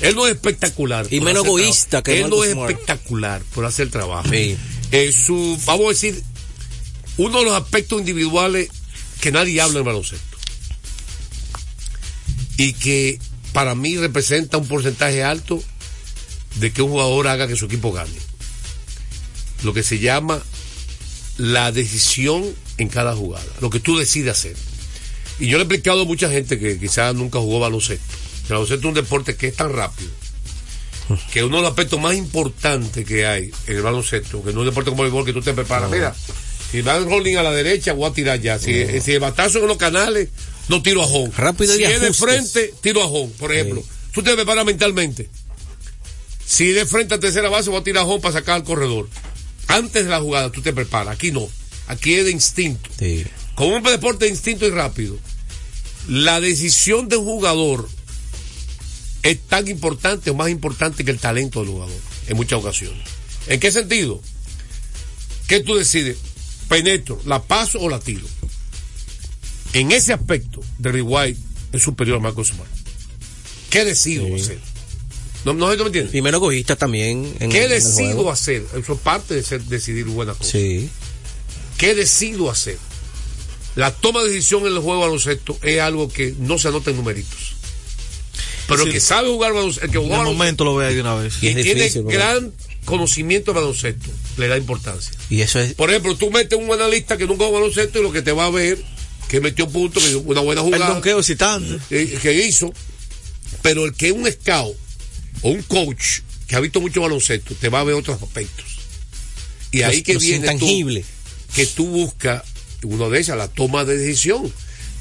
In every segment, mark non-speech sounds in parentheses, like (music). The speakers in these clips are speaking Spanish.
Él no es espectacular. Y menos egoísta que Él no es espectacular por hacer el trabajo. Eh, su, vamos a decir, uno de los aspectos individuales que nadie habla en baloncesto. Y que para mí representa un porcentaje alto de que un jugador haga que su equipo gane. Lo que se llama la decisión en cada jugada, lo que tú decides hacer. Y yo le he explicado a mucha gente que quizás nunca jugó baloncesto. El baloncesto es un deporte que es tan rápido que uno de los aspectos más importantes que hay en el baloncesto, que no es un deporte como el voleibol que tú te preparas. Mira, si van rolling a la derecha, voy a tirar ya. Si, si el batazo en los canales, no tiro a home. Rápido si es de frente, tiro a home, por ejemplo. Tú te preparas mentalmente. Si de frente a tercera base, voy a tirar a home para sacar al corredor. Antes de la jugada, tú te preparas. Aquí no. Aquí es de instinto. Como un deporte de instinto y rápido, la decisión de un jugador es tan importante o más importante que el talento del jugador en muchas ocasiones. ¿En qué sentido? ¿Qué tú decides? ¿Penetro, la paso o la tiro? En ese aspecto, Derry White es superior a Marcos Smart. ¿Qué decido hacer? No, no sé me entiendes. Primero egoísta también. ¿Qué decido hacer? Eso es parte de ser, decidir buenas cosas. Sí. ¿Qué decido hacer? La toma de decisión en el juego baloncesto es algo que no se anota en numeritos. Pero el que sabe jugar baloncesto, el que juega momento lo ve ahí de una vez. Y, tiene gran conocimiento de baloncesto, le da importancia. Y eso es. Por ejemplo, tú metes un analista que nunca juega baloncesto y lo que te va a ver que metió punto, que una buena jugada. El eh, que hizo. Pero el que es un scout o un coach que ha visto mucho baloncesto, te va a ver otros aspectos. Y ahí que viene intangible. que tú buscas uno de esas, la toma de decisión.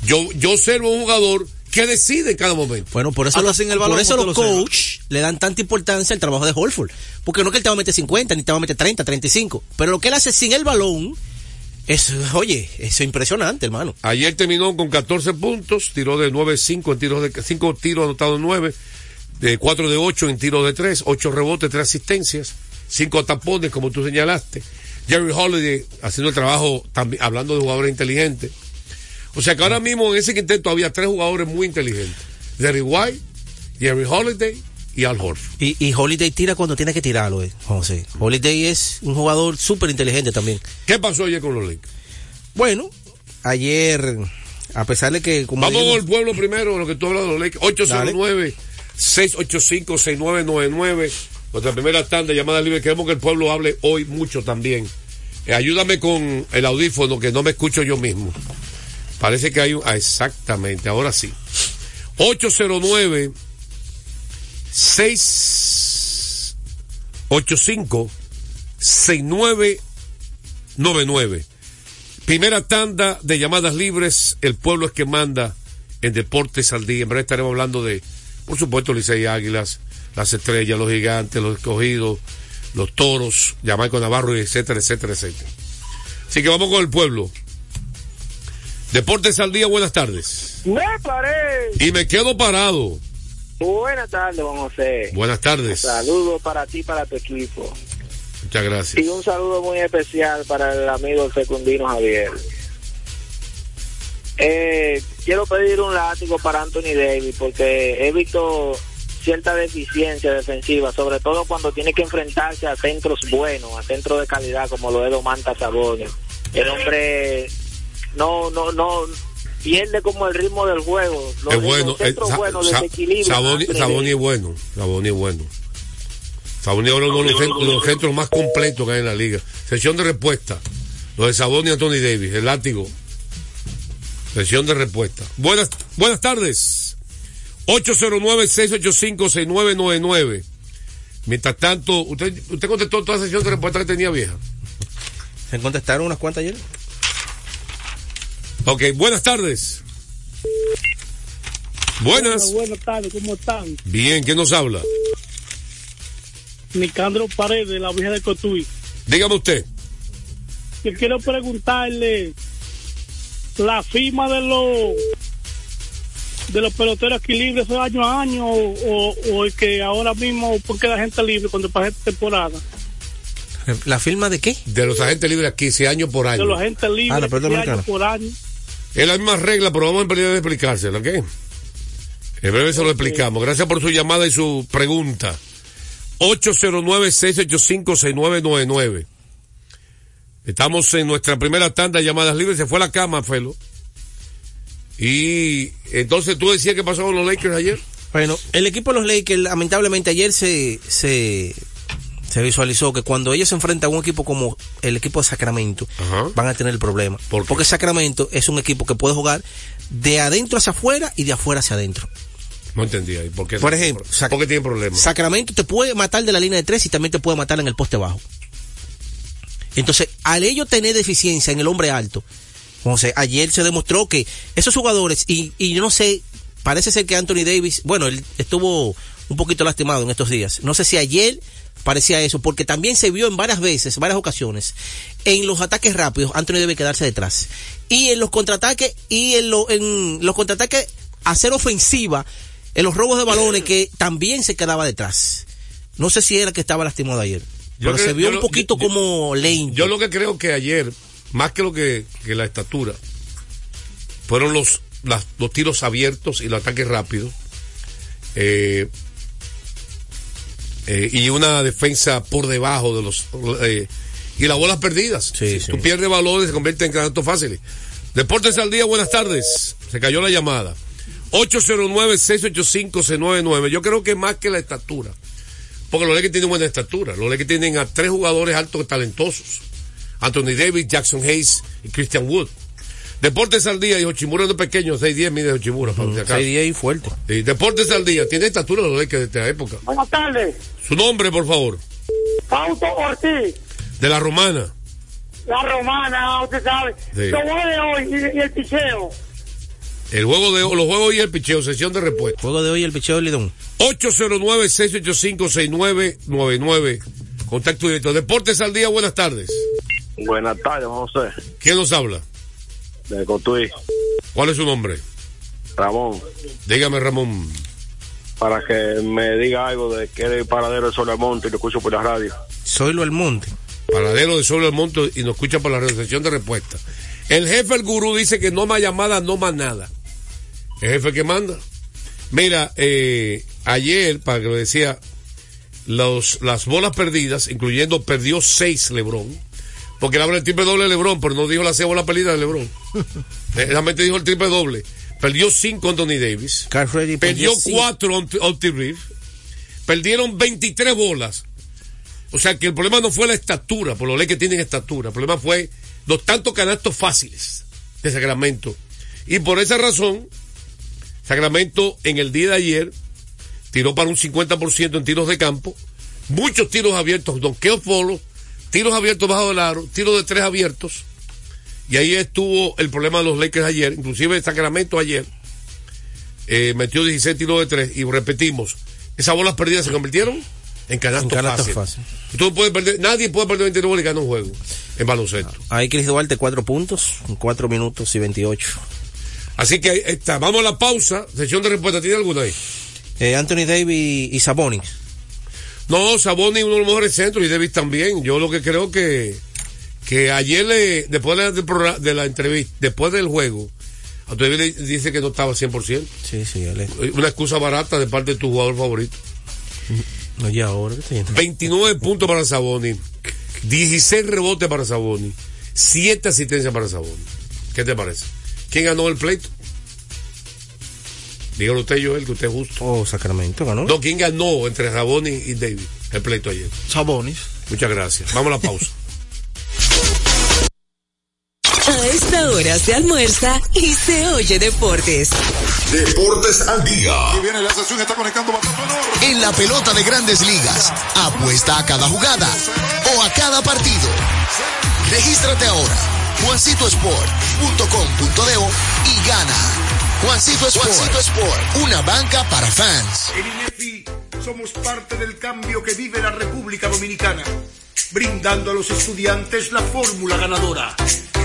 Yo, yo observo un jugador que decide en cada momento. Bueno, por eso, lo, hacen el por eso los coach le dan tanta importancia al trabajo de Holford. Porque no es que él te va a meter 50, ni te va a meter 30, 35. Pero lo que él hace sin el balón, es, oye, eso es impresionante, hermano. Ayer terminó con 14 puntos, tiró de 9-5 en tiros de 5 tiros anotados 9, de 4 de 8 en tiros de 3, 8 rebotes, 3 asistencias, 5 tapones, como tú señalaste. Jerry Holiday haciendo el trabajo, también, hablando de jugadores inteligentes. O sea que ahora mismo en ese quinteto había tres jugadores muy inteligentes. Jerry White, Jerry Holiday y Al Horford. Y, Holiday tira cuando tiene que tirarlo, eh, José. Holiday es un jugador súper inteligente también. ¿Qué pasó ayer con los Lakers? Bueno, ayer, a pesar de que... Vamos al pueblo primero, lo que tú hablas de los Lakers. 809 685 6999 nuestra primera tanda llamada libre. Queremos que el pueblo hable hoy mucho también. Eh, ayúdame con el audífono que no me escucho yo mismo. Parece que hay un... Ah, exactamente, ahora sí. 809 685 6999. Primera tanda de llamadas libres. El pueblo es que manda en Deportes al día. En breve estaremos hablando de, por supuesto, Licey Águilas, las estrellas, los gigantes, los escogidos, los toros, Yamaico Navarro, etcétera, etcétera, etcétera. Así que vamos con el pueblo. Deportes al día, buenas tardes. Me paré. Y me quedo parado. Buenas tardes, Juan José. Buenas tardes. Saludos para ti, para tu equipo. Muchas gracias. Y un saludo muy especial para el amigo Fecundino Javier. Eh, quiero pedir un látigo para Anthony Davis porque he visto cierta deficiencia defensiva, sobre todo cuando tiene que enfrentarse a centros buenos, a centros de calidad como lo es Domanta Sabonis. El hombre no, no, no pierde como el ritmo del juego. es bueno, eh, Saboni, es bueno, Saboni es bueno. Saboni es uno de los, centros, más completos que hay en la liga. Sesión de respuesta. Lo de Saboni y Anthony Davis, el látigo. Sesión de respuesta. Buenas, buenas tardes. 809-685-6999. Mientras tanto, ¿usted, usted contestó toda la sesión de respuesta que tenía vieja? ¿Se contestaron unas cuantas ayer? Ok, buenas tardes. Buenas. buenas tardes, ¿cómo están? Bien, ¿quién nos habla? Nicandro Paredes, de la Vieja de Cotuí. Dígame usted. Yo quiero preguntarle la firma de los de los peloteros aquí libres año a año o, o, el que ahora mismo porque la gente libre cuando pasa esta temporada. ¿La firma de qué? De los agentes libres aquí, si año por año. De los agentes libres, ah, año por año. Es la misma regla, pero vamos a empezar a explicársela, ¿ok? En breve se lo explicamos. Gracias por su llamada y su pregunta. 809-685-6999. Estamos en nuestra primera tanda de llamadas libres. Se fue a la cama, Felo. Y entonces tú decías que pasó con los Lakers ayer. Bueno, el equipo de los Lakers, lamentablemente ayer se, se, se visualizó que cuando ellos se enfrentan a un equipo como el equipo de Sacramento, Ajá. van a tener el problema. Porque Sacramento es un equipo que puede jugar de adentro hacia afuera y de afuera hacia adentro. No entendía. ¿Y por qué? Por ejemplo, Sac- ¿por qué tiene problemas? Sacramento te puede matar de la línea de tres y también te puede matar en el poste bajo. Entonces, al ellos tener deficiencia en el hombre alto, José, ayer se demostró que esos jugadores, y, y yo no sé, parece ser que Anthony Davis, bueno, él estuvo un poquito lastimado en estos días. No sé si ayer parecía eso, porque también se vio en varias veces, varias ocasiones, en los ataques rápidos, Anthony debe quedarse detrás. Y en los contraataques, y en, lo- en los contraataques, hacer ofensiva, en los robos de balones, que también se quedaba detrás. No sé si era que estaba lastimado ayer. Yo pero creo- se vio un lo- poquito yo- como lento. Yo lo que creo que ayer, más que lo que, que la estatura, fueron los, las- los tiros abiertos y los ataques rápidos. Eh, eh, y una defensa por debajo de los. eh, y las bolas perdidas. Sí, si sí. tú pierdes valores, se convierte en canastos fáciles. Deportes al día, buenas tardes. Se cayó la llamada. 809-685-C99. Yo creo que más que la estatura. Porque los Lakers tienen buena estatura. Los Lakers tienen a tres jugadores altos y talentosos. Anthony Davis, Jackson Hayes y Christian Wood. Deportes al día y Ochimura no es pequeño, 6'10 mide Ochimura. Seis días y fuerte. Sí, Deportes al día, tiene estatura los Lakers de esta época. Buenas tardes. Su nombre, por favor, Fausto Ortiz, de la Romana. la romana, usted sabe. Sí. Lo bueno de hoy y, y el picheo. El juego de los juegos y el picheo, sesión de respuesta. Juego de hoy el picheo de Lidón. 809-685-6999. Contacto directo. Deportes al día, buenas tardes. Buenas tardes, José, ¿Quién nos habla? de Cotuí, ¿Cuál es su nombre? Ramón, Dígame, Ramón. Para que me diga algo de que eres paradero de Solemonte y lo escucho por la radio. Soylo el Monte. Paradero de Sobre el Monte y nos escucha por la sesión de respuesta. El jefe, el gurú, dice que no más llamada, no más nada. El jefe que manda. Mira, eh, ayer, para que lo decía, los, las bolas perdidas, incluyendo perdió seis Lebron, porque él habla el triple doble de Lebron, pero no dijo las seis bolas perdidas de Lebron. (laughs) Eh, Realmente dijo el triple doble. Perdió cinco Anthony Davis. Perdió sí. cuatro Opti Reed. Perdieron 23 bolas. O sea que el problema no fue la estatura, por lo que tienen estatura. El problema fue los tantos canastos fáciles de Sacramento. Y por esa razón, Sacramento en el día de ayer tiró para un 50% en tiros de campo. Muchos tiros abiertos, donkeos follow, tiros abiertos bajo el aro, tiros de tres abiertos. Y ahí estuvo el problema de los Lakers ayer, inclusive Sacramento ayer eh, metió 16 tiros de tres y repetimos, esas bolas perdidas se convirtieron en canastos fáciles. fáciles. Tú no puedes perder, nadie puede perder 29 bolas y ganar un juego en baloncesto. Ahí Chris Duarte cuatro puntos, en cuatro minutos y 28. Así que ahí está, vamos a la pausa, sesión de respuesta, ¿tiene alguna ahí? Eh, Anthony Davis y Sabonis. No, Saboni uno de los mejores centros y Davis también. Yo lo que creo que que ayer le, después de la, de la entrevista, después del juego, a Davis le dice que no estaba 100%. Sí, sí, Ale. Una excusa barata de parte de tu jugador favorito. No, ya ahora que estoy 29 puntos para Saboni, 16 rebotes para Saboni, 7 asistencias para Saboni. ¿Qué te parece? ¿Quién ganó el pleito? Dígalo usted, Joel, que usted es justo. Oh, Sacramento ganó. No, ¿quién ganó entre Saboni y David el pleito ayer? Sabonis. Muchas gracias. Vamos a la pausa. (laughs) esta hora se almuerza y se oye deportes. Deportes al día. viene la sesión, está conectando. En la pelota de grandes ligas. Apuesta a cada jugada o a cada partido. Regístrate ahora. JuancitoSport.com.de y gana. Juancito Sport. Juancito Sport. Una banca para fans. En INEFI somos parte del cambio que vive la República Dominicana, brindando a los estudiantes la fórmula ganadora.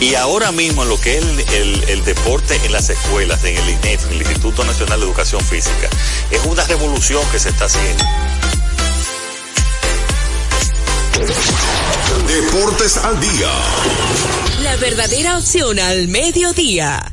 Y ahora mismo lo que es el, el- el deporte en las escuelas, en el INEF, en el Instituto Nacional de Educación Física, es una revolución que se está haciendo. Deportes al día. La verdadera opción al mediodía.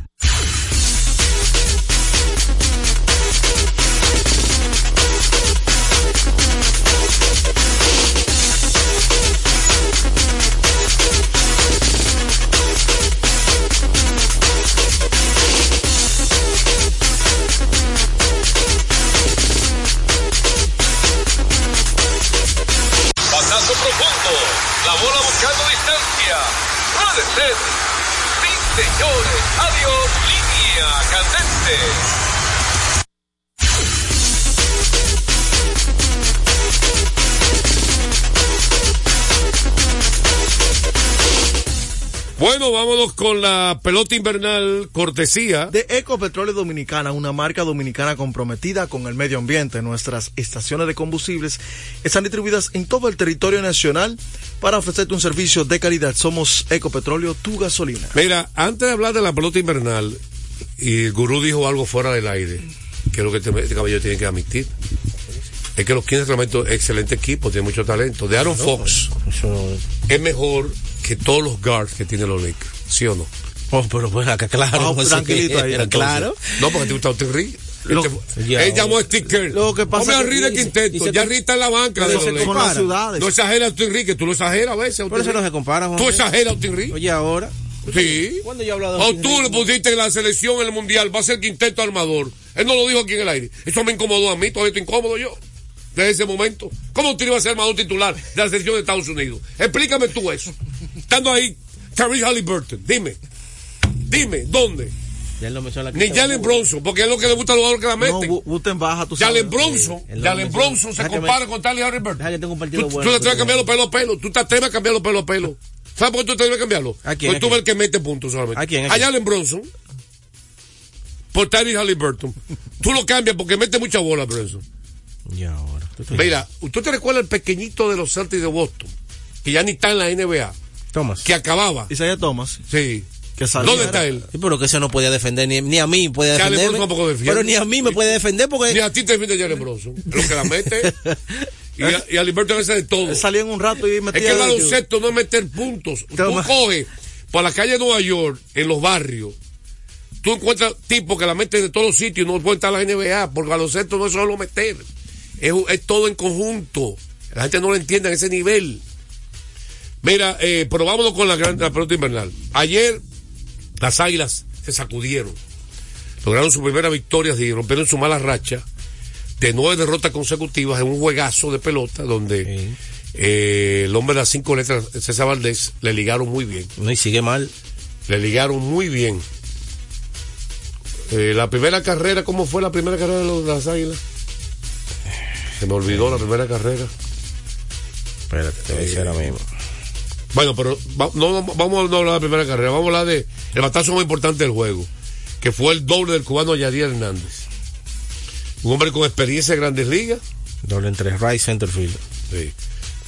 Bueno, vámonos con la pelota invernal cortesía. De Ecopetróleo Dominicana, una marca dominicana comprometida con el medio ambiente. Nuestras estaciones de combustibles están distribuidas en todo el territorio nacional para ofrecerte un servicio de calidad. Somos Ecopetróleo, tu gasolina. Mira, antes de hablar de la pelota invernal, y el gurú dijo algo fuera del aire, que es lo que este, este caballero tiene que admitir. Es que los Kings Sacramento es excelente equipo, tiene mucho talento. De Aaron Fox es mejor que todos los guards que tiene los Lakers, ¿sí o no? Oh, pero pues acá, claro. Ah, pues, tranquilito ahí, pero entonces. claro. No, porque te gusta Austin Reed. Lo- Este- Ya, Él llamó a Steve Kerr. Lo que pasa Hombre, a que de quinteto. Ya Reed está en la banca de Pero los se ciudades. No exagera Austin Reed, que tú lo exageras a veces. Por Austin eso no se compara, Juan. Tú exageras Austin Reed. Oye, ahora. Sí. ¿Cuándo yo he hablado de O Austin tú le pusiste en la selección en el mundial, va a ser quinteto armador. Él no lo dijo aquí en el aire. Eso me incomodó a mí, todavía estoy incómodo yo. Desde ese momento. ¿Cómo tú ibas a ser armador titular de la selección de Estados Unidos? Explícame tú eso. Estando ahí, Tyrese Halliburton, dime. Dime, ¿dónde? Ya él. Ni Jalen Bronson, porque es lo que le gusta a los jugadores que la No, meten. Bu- Buten baja, tú sabes. Jalen Bronson, lo Jalen. Bronson se me- compara con Tyrese Halliburton. Tú, bueno. tú te atreves a cambiarlo pelo a pelo. Tú te atreves a cambiarlo pelo a pelo. ¿Sabes por qué tú te a cambiarlo? ¿A quién? Porque ¿A tú ves el que mete puntos solamente. ¿A quién? ¿A quién? Jalen Bronson. Por Tyrese Halliburton. tú lo cambias porque mete mucha bola, Bronson. Y ahora. ¿tú te- Mira, ¿usted te recuerda el pequeñito de los Celtics de Boston? Que ya ni está en la NBA. Thomas. Que acababa. Isaiah Thomas, Sí. que. ¿Dónde está él? Sí, pero que ese no podía defender, ni, ni a mí podía defender. Pero ni a mí me puede defender porque. Ni a ti te defiende Jalen Bronson. Lo que la mete. (laughs) y, a, y a Halliburton hace de todo. Salía en un rato y Es metía. que el baloncesto no es meter puntos. Tú coges por la calle de Nueva York, en los barrios, tú encuentras tipos que la meten de todos los sitios y no pueden estar en la NBA, porque baloncesto no es solo meter, es, es todo en conjunto. La gente no lo entiende a ese nivel. Mira, eh, pero vámonos con la gran la pelota invernal. Ayer las águilas se sacudieron. Lograron su primera victoria y rompieron su mala racha de nueve derrotas consecutivas en un juegazo de pelota donde Sí. eh, el hombre de las cinco letras, César Valdés, le ligaron muy bien. No, y sigue mal. Le ligaron muy bien. Eh, la primera carrera, ¿cómo fue la primera carrera de, los- de las águilas? Se me olvidó la primera carrera. Espérate, te voy a decir ahora mismo. Bueno, pero va- no, vamos a no hablar de la primera carrera, vamos a hablar de el batazo más importante del juego, que fue el doble del cubano Yadier Hernández. Un hombre con experiencia en grandes ligas, Doble entre right center field. Sí.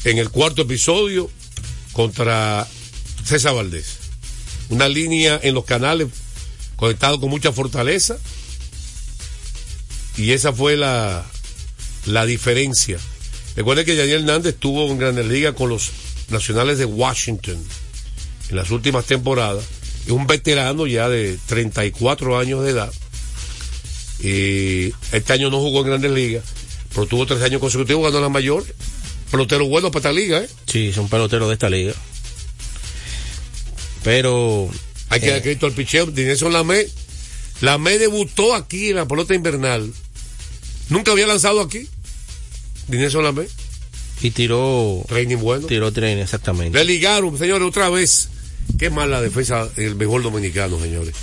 En el cuarto episodio contra César Valdés. Una línea en los canales conectado con mucha fortaleza. Y esa fue la, la diferencia. Recuerden que Daniel Hernández estuvo en Grandes Ligas con los Nacionales de Washington en las últimas temporadas. Es un veterano ya de 34 años de edad. Y este año no jugó en Grandes Ligas, pero tuvo tres años consecutivos, ganó la mayor. Pelotero bueno para esta liga, ¿eh? Sí, es un pelotero de esta liga. Pero. Hay que eh, dar crédito al picheo. Dinelson Lamé. Lamé debutó aquí en la pelota invernal. Nunca había lanzado aquí. Dinelson Lamé. Y tiró. Training bueno. Tiró tren, exactamente. Le ligaron, señores, otra vez. Qué mala defensa en el béisbol dominicano, señores.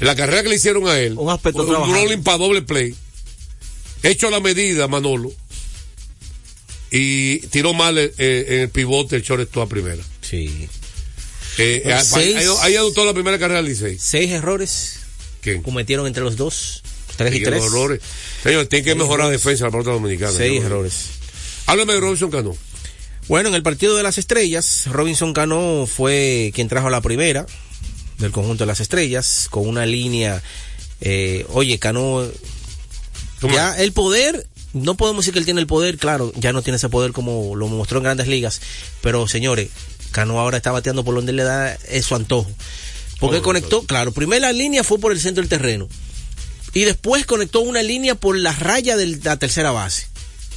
En la carrera que le hicieron a él, Un aspecto un trabajado. rolling para doble play, hecho a la medida, Manolo, y tiró mal eh, eh, en el pivote el shortstop a primera. Sí. Eh, Seis. ahí, ahí anotó la primera carrera del Licey. Seis errores ¿Quién? cometieron entre los dos. Tres y Sigue tres. errores. Señores, tiene que Seis mejorar la defensa de la pelota dominicana. Seis errores. Háblame de Robinson Cano. Bueno, en el partido de las estrellas, Robinson Cano fue quien trajo la primera del conjunto de las estrellas, con una línea, eh, oye, Cano, ya el poder, no podemos decir que él tiene el poder, claro, ya no tiene ese poder como lo mostró en grandes ligas, pero señores, Cano ahora está bateando por donde le da su antojo. Porque Oh, conectó, claro, primera línea fue por el centro del terreno. Y después conectó una línea por la raya de la tercera base.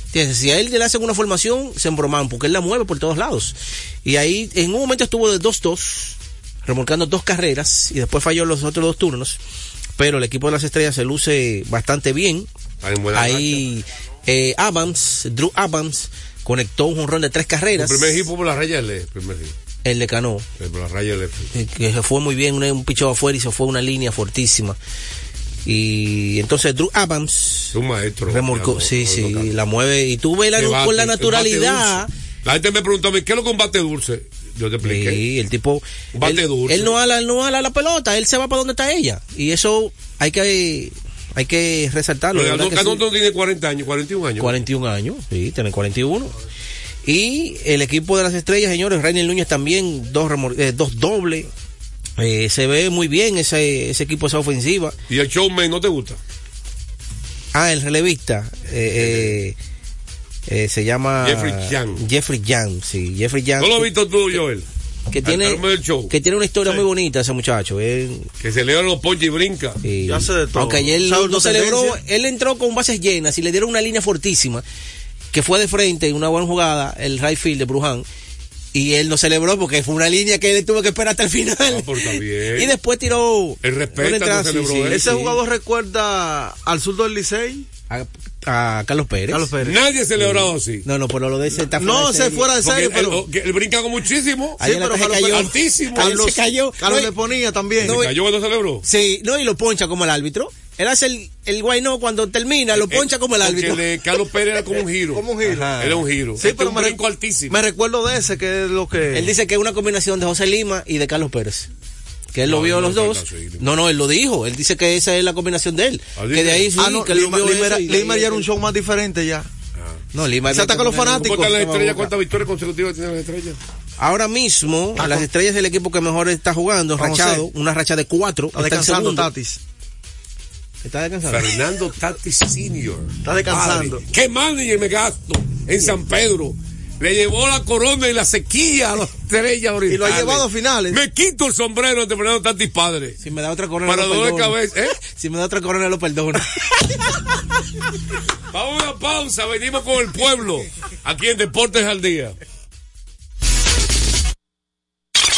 ¿Entiendes? Si a él le hacen una formación, se embroman, porque él la mueve por todos lados. Y ahí, en un momento estuvo de 2-2, remolcando dos carreras, y después falló los otros dos turnos. Pero el equipo de las estrellas se luce bastante bien. Ahí, eh, Adams, Drew Adams, conectó un jonrón de tres El carreras. primer hit fue por la raya L. Primer hit. El de Cano. Eh, Por la raya L. eh, que se fue muy bien, un, picheo afuera y se fue una línea fortísima. Y entonces Drew Adams un maestro. remolcó, sí, no, sí, no, la mueve y tú ves la, con la naturalidad. La gente me preguntó a mí, ¿qué es lo que un bate dulce? Yo te expliqué. Sí, el tipo. Bate él, dulce. él no ala, él no ala la pelota, él se va para donde está ella. Y eso hay que hay que resaltarlo. Pero ¿verdad Aldo que sí? no tiene 40 años, 41 años. 41 años, sí, tiene 41. Y el equipo de las estrellas, señores, Rainer Núñez también, dos, eh, dos dobles. Eh, se ve muy bien ese, ese equipo, esa ofensiva. ¿Y el showman no te gusta? Ah, el relevista. eh, eh, eh, se llama Jeffrey Young. Jeffrey Young, sí, Jeffrey Young. ¿No lo has visto tú, Joel? que tiene, que tiene una historia muy bonita ese muchacho. Él, Que se le dan los ponches y brinca. y- Ya hace de todo. aunque ayer ¿Sabe lo tu celebró, él entró con bases llenas y le dieron una línea fortísima que fue de frente en una buena jugada, el right field de Bruján. Y él no celebró porque fue una línea que él tuvo que esperar hasta el final. Ah, (laughs) y después tiró. El respeto no. Ese sí. jugador recuerda al sur del Licey. A, Carlos Pérez. Carlos Pérez. Nadie ha celebrado así. No, no, pero lo de ese está No, fuera de se serie. fuera de Porque serio, él, pero él- él brinca con muchísimo. Sí, pero Carlos cayó. Pérez- altísimo. Carlos, se cayó. Carlos No, le ponía también. No, Se cayó cuando celebró. Sí, no, y lo poncha como el árbitro. Él hace el, el guay no cuando termina, lo poncha como el Eh, Porque árbitro. el de Carlos Pérez era como un giro. Como un giro. Ajá. Era un giro. Sí, Este pero un me, brinco re- altísimo. me recuerdo de ese, que es lo que... Él dice que es una combinación de José Lima y de Carlos Pérez. Que él No, lo vio no los dos. No, no, él lo dijo. Él dice que esa es la combinación de él. Ah, que de ahí sí, ah, no, que lo Lima, vio Lima era, ya era un show más diferente ya. No, Lima Se ataca a los fanáticos. ¿Cuántas victorias consecutivas tienen las estrellas? Ahora mismo, Ah, las estrellas del equipo que mejor está jugando, rachado, una racha de cuatro. Está descansando segundo. Tatis. Está descansando. Fernando Tatis Senior. Está descansando. Padre, ¿Qué manager me gasto en San Pedro? Le llevó la corona y la sequía a las estrellas Y lo ha orientales. llevado a finales. Me quito el sombrero ante Fernando Tatis padre. Si me da otra corona, Para lo dolor de cabeza, ¿eh? Si me da otra corona, lo perdono. (laughs) Vamos a una pausa, venimos con el pueblo. Aquí en Deportes al Día.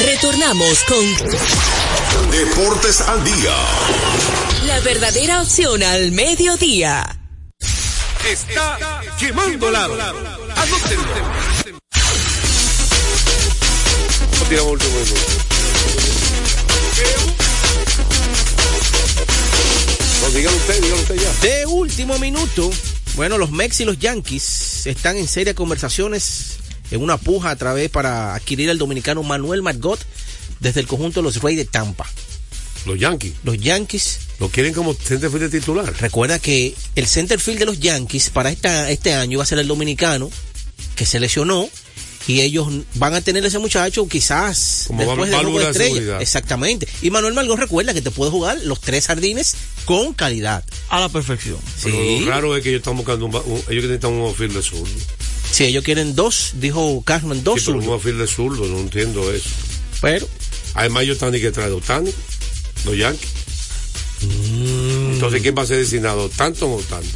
Retornamos con Deportes al día. la verdadera opción al mediodía. Está quemando lado. Anótenlo. Tiramos último minuto. No, dígalo usted, dígalo usted ya. De último minuto, Bueno, los Mex y los Yankees están en serias conversaciones en una puja a través para adquirir al dominicano Manuel Margot desde el conjunto de los Reyes de Tampa. Los Yankees. Los Yankees. Lo quieren como centerfield titular. Recuerda que el centerfield de los Yankees para esta, este año va a ser el dominicano que se lesionó y ellos van a tener ese muchacho quizás Como después de de de estrella. seguridad. Exactamente. Y Manuel Margot recuerda que te puede jugar los tres jardines con calidad. A la perfección. Pero Sí. lo raro es que ellos están buscando un, un- ellos necesitan un outfield de zurdo. Si ellos quieren dos, dijo Carmen, dos Sí, pero un de zurdo, no entiendo eso. Pero Además ellos están ni que trae Otani, los Yankees. Mm. Entonces, ¿quién va a ser designado? ¿Tanto o Otani?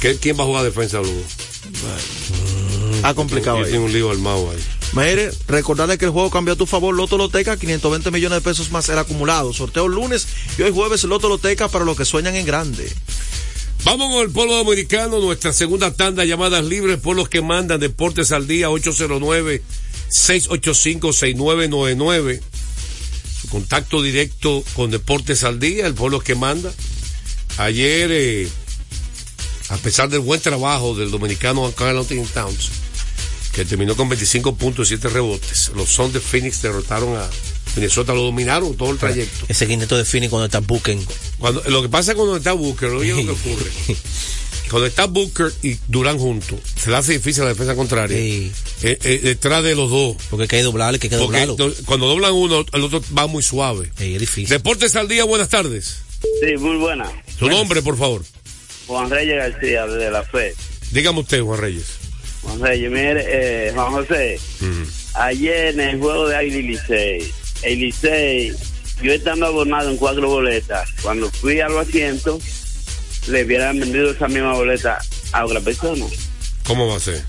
¿Qué- ¿Quién va a jugar defensa, Lugo? Ha complicado tiene un lío armado ahí. Mire, recordarle que el juego cambió a tu favor. Loto Loteca, 520 millones de pesos más el acumulado. Sorteo lunes y hoy jueves Loto Loteca para los que sueñan en grande. Vamos con el pueblo dominicano, nuestra segunda tanda, llamadas libres por los que mandan Deportes al Día, 809-685-6999. Su contacto directo con Deportes al Día, el pueblo que manda. Ayer, eh, a pesar del buen trabajo del dominicano Carl Anthony Towns, que terminó con 25 puntos y 7 rebotes, los Suns de Phoenix derrotaron a Minnesota, lo dominaron todo el trayecto. ese quinteto de Phoenix cuando está Buken. Cuando, lo que pasa cuando está Booker, oye lo que ocurre. (laughs) Cuando está Booker y Durán juntos, se le hace difícil la defensa contraria. Eh, eh, detrás de los dos. Porque hay que doblarle, que hay que Porque doblarlo. do- cuando doblan uno, el otro va muy suave. es difícil. Deportes al día, buenas tardes. Sí, muy buena. Su nombre, por favor. Juan Reyes García, de la FE. Dígame usted, Juan Reyes. Juan Reyes, mire, eh, Juan José, ayer en el juego de Águila y Licey, el Licey, yo estando abonado en cuatro boletas, cuando fui a los asientos, le hubieran vendido esa misma boleta a otra persona. ¿Cómo va a ser?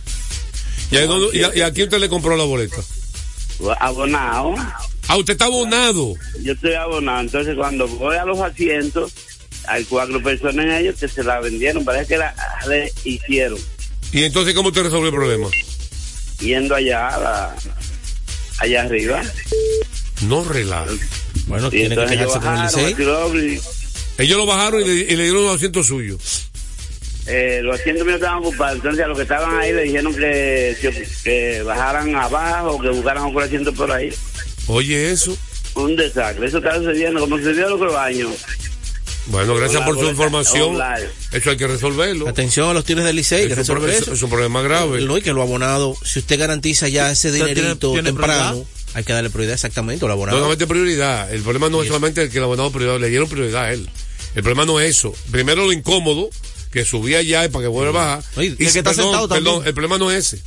¿Y a, dónde- y a- y a quién usted le compró la boleta? Abonado. Ah, usted está abonado. Yo estoy abonado, entonces cuando voy a los asientos, hay cuatro personas en ellos que se la vendieron, parece que la hicieron, ¿Y entonces cómo usted resolvió el problema? yendo allá, la- allá arriba. No relaje. Bueno, Y tiene que quejarse con el Licey. Ellos lo bajaron y le, y le dieron los asientos suyos. eh, los asientos míos estaban ocupados. Entonces a los que estaban ahí le dijeron que, que, que bajaran abajo, que buscaran otro asiento por ahí. Oye, eso. Un desastre. Eso está sucediendo como sucedió los otros años. Bueno, gracias Hola, por su hola, información. hola. Eso hay que resolverlo. Atención a los tiros del Licey, que Es un resolver eso. es un problema grave. No, y que lo abonado, si usted garantiza ya ese ¿Usted tiene- dinerito tiene temprano? Hay que darle prioridad exactamente, o lo No abonado. solamente prioridad. El problema no es solamente el que el abonado prioridad, le dieron prioridad a él. El problema no es eso. Primero lo incómodo, que subía ya y para que vuelva a bajar. Y el que está perdón, sentado también. perdón, el problema no es ese.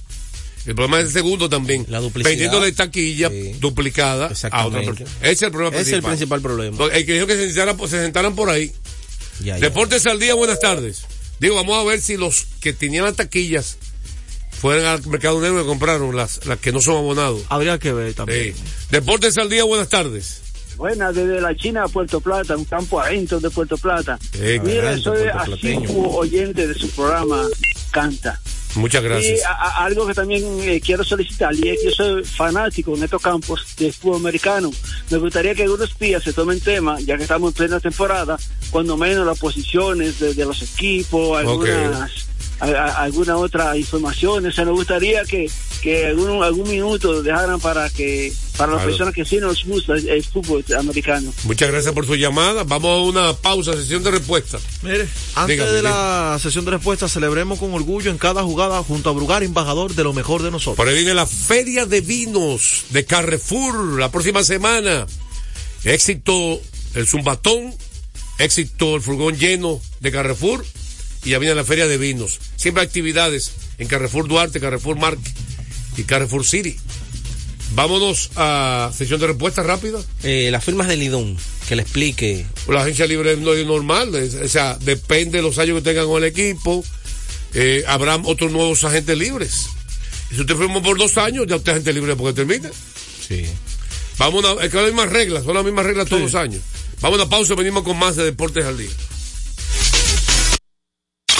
El problema es el segundo también. La duplicidad. Vendiendo de taquilla Sí. duplicada a otra persona. Ese es el problema Ese es el principal. principal problema. El que dijo que se sentaran, se sentaran por ahí. Ya, ya. Deportes al día, buenas tardes. Digo, vamos a ver si los que tenían las taquillas fueron al mercado negro y compraron las, las que no son abonados. Habría que ver también. Sí. Deportes al día, buenas tardes. Buenas, desde la China a Puerto Plata, un campo adentro de Puerto Plata. Eh, Mira, adentro, soy asiduo oyente de su programa Canta. Muchas gracias. Y a- a- algo que también eh, quiero solicitar, y es que yo soy fanático en estos campos de fútbol americano. Me gustaría que algunos días se tomen tema, ya que estamos en plena temporada, cuando menos las posiciones de, de los equipos, algunas, a- a- alguna otra información. O sea, me gustaría que, que algún, algún minuto dejaran para que para las Claro. personas que sí nos gusta el, el fútbol americano. Muchas gracias por su llamada. Vamos a una pausa, sesión de respuesta. Mire, antes Dígame, de la sesión de respuestas, celebremos con orgullo en cada jugada junto a Brugar, embajador de lo mejor de nosotros. Por ahí viene la Feria de Vinos de Carrefour la próxima semana. Éxito el Zumbatón, éxito el furgón lleno de Carrefour y ya viene la Feria de Vinos. Siempre hay actividades en Carrefour Duarte, Carrefour Marque y Carrefour City. Vámonos a sesión de respuesta rápida. Eh, las firmas de Lidón, que le explique. La agencia libre no es normal, es- o sea, depende de los años que tengan con el equipo. Eh, habrá otros nuevos agentes libres. Y si usted firmó por dos años, ya usted es agente libre porque termine. Sí. Vamos a, es que las mismas reglas, son las mismas reglas todos los años. Vamos a una pausa, venimos con más de Deportes al Día.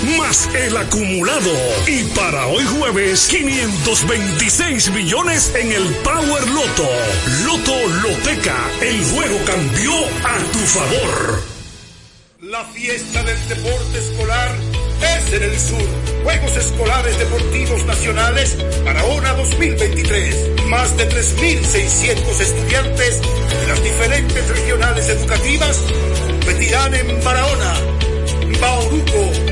más el acumulado. Y para hoy jueves, 526 millones en el Power Loto. Loto Loteca, el juego cambió a tu favor. La fiesta del deporte escolar es en el sur. Juegos Escolares Deportivos Nacionales Barahona 2023. Más de 3.600 estudiantes de las diferentes regionales educativas competirán en Barahona, Bauruco,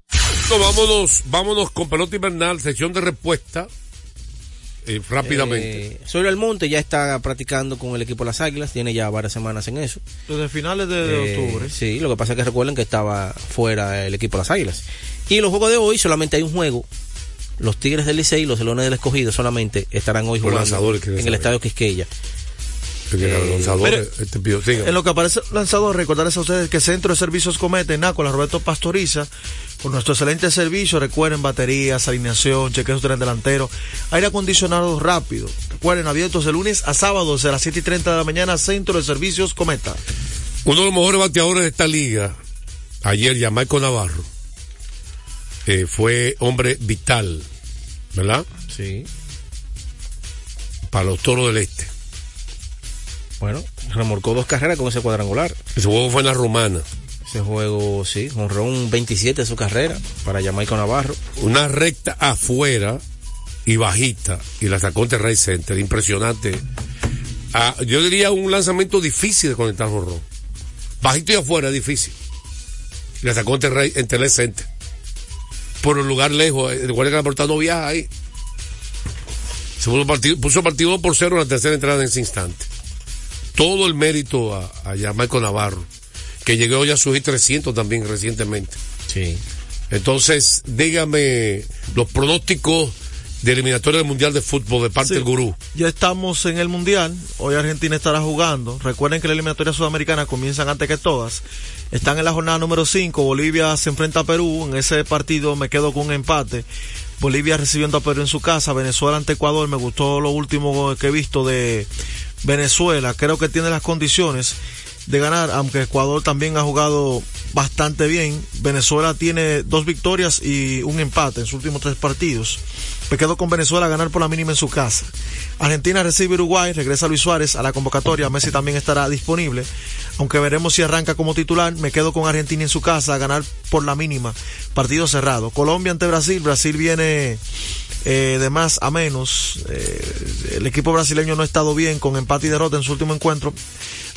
No, vámonos, vámonos con pelota invernal, sección de respuesta. eh, rápidamente. Eh, Soy Almonte ya está practicando con el equipo de las Águilas, tiene ya varias semanas en eso. Desde finales de, de Eh, octubre. Sí, lo que pasa es que recuerden que estaba fuera el equipo de las Águilas. Y en los juegos de hoy solamente hay un juego. Los Tigres del Licey y los Leones del Escogido solamente estarán hoy Los jugando en el. Estadio Quisqueya. Eh, lanzadores, este pido, siga. En lo que aparece lanzador, recordarles a ustedes que Centro de Servicios Cometa en Nácola, Roberto Pastoriza, con nuestro excelente servicio, recuerden baterías, alineación, chequeo su tren delantero, aire acondicionado rápido. Recuerden, abiertos de lunes a sábado, desde las 7 y 30 de la mañana, Centro de Servicios Cometa. Uno de los mejores bateadores de esta liga, ayer, Jamaico Navarro, eh, fue hombre vital, ¿verdad? Sí. Para los toros del este. Bueno, remorcó dos carreras con ese cuadrangular. Ese juego fue en la romana. Ese juego, sí, honró un 27 de su carrera para Jamaica Navarro. Una recta afuera y bajita y la sacó en Terray Center. Impresionante. Ah, yo diría un lanzamiento difícil de conectar jorrón. Bajito y afuera difícil. Y la sacó en en Terray Center. Por un lugar lejos. eh, Recuerda que la portada no viaja ahí. Se puso partido, puso partido 2 por 0 en la tercera entrada en ese instante. Todo el mérito a, a Jamaico Navarro, que llegó ya a subir 300 también recientemente. Sí. Entonces, dígame los pronósticos de eliminatoria del Mundial de Fútbol de parte Sí. del gurú. Ya estamos en el Mundial. Hoy Argentina estará jugando. Recuerden que las eliminatorias sudamericanas comienzan antes que todas. Están en la jornada número 5. Bolivia se enfrenta a Perú. En ese partido me quedo con un empate. Bolivia recibiendo a Perú en su casa. Venezuela ante Ecuador. Me gustó lo último que he visto de Venezuela. Creo que tiene las condiciones de ganar, aunque Ecuador también ha jugado bastante bien. Venezuela tiene dos victorias y un empate en sus últimos tres partidos. Me quedo con Venezuela a ganar por la mínima en su casa. Argentina recibe Uruguay, regresa Luis Suárez a la convocatoria, Messi también estará disponible, aunque veremos si arranca como titular, me quedo con Argentina en su casa a ganar por la mínima, partido cerrado. Colombia ante Brasil, Brasil viene eh, de más a menos, eh, el equipo brasileño no ha estado bien con empate y derrota en su último encuentro,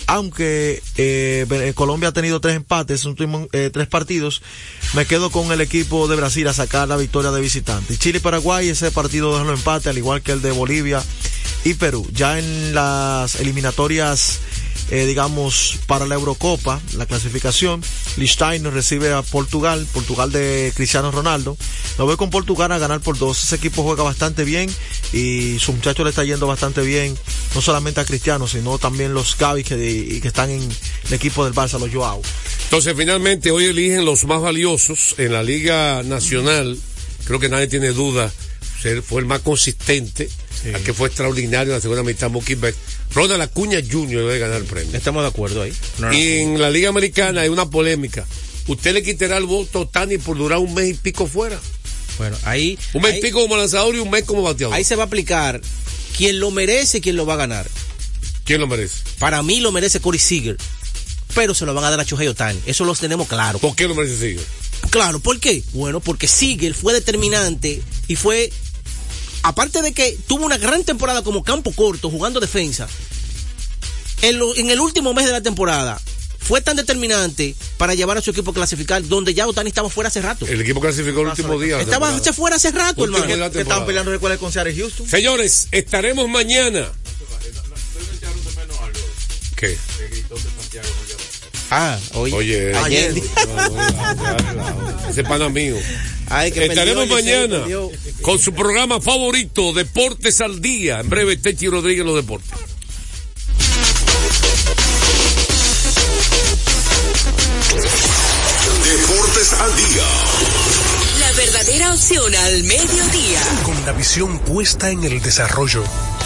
aunque eh, Colombia ha tenido tres empates tres partidos, me quedo con el equipo de Brasil a sacar la victoria de visitante. Chile y Paraguay, ese partido de los empate, al igual que el de Bolivia y Perú. Ya en las eliminatorias, eh, digamos, para la Eurocopa, la clasificación, Liechtenstein recibe a Portugal, Portugal de Cristiano Ronaldo. Lo voy con Portugal a ganar por dos. Ese equipo juega bastante bien y su muchacho le está yendo bastante bien, no solamente a Cristiano, sino también los Gavi que, que están en el equipo del Barça, los Joao. Entonces, finalmente, hoy eligen los más valiosos en la Liga Nacional. Creo que nadie tiene duda. fue el más consistente, el que fue extraordinario en la segunda mitad, Mookie. Ronald Acuña Jr. debe ganar el premio. Estamos de acuerdo ahí. No, no. Y en la Liga Americana hay una polémica. ¿Usted le quitará el voto a Otani por durar un mes y pico fuera? Bueno, ahí. Un mes ahí- y pico como lanzador y un mes como bateador. Ahí se va a aplicar quién lo merece y quién lo va a ganar. ¿Quién lo merece? Para mí lo merece Corey Seager, pero se lo van a dar a Shohei Otani. Eso lo tenemos claro. ¿Por qué lo merece Seager? Claro, ¿por qué? Bueno, porque Seager fue determinante y fue, aparte de que tuvo una gran temporada como campo corto, jugando defensa, en, lo- en el último mes de la temporada fue tan determinante para llevar a su equipo a clasificar, donde ya Otani estaba fuera hace rato. El equipo clasificó el último día. Estaba fuera hace rato, Último hermano. Que estaban peleando, recuerda, con Seattle Houston. Señores, estaremos mañana. ¿Qué? Ah, oye. Oye, Ayer. (laughs) ese pana mío. Ay, que Estaremos perdió, mañana con su programa favorito, Deportes al Día. En breve, Techi Rodríguez los deportes. Deportes al día. La verdadera opción al mediodía. Con la visión puesta en el desarrollo,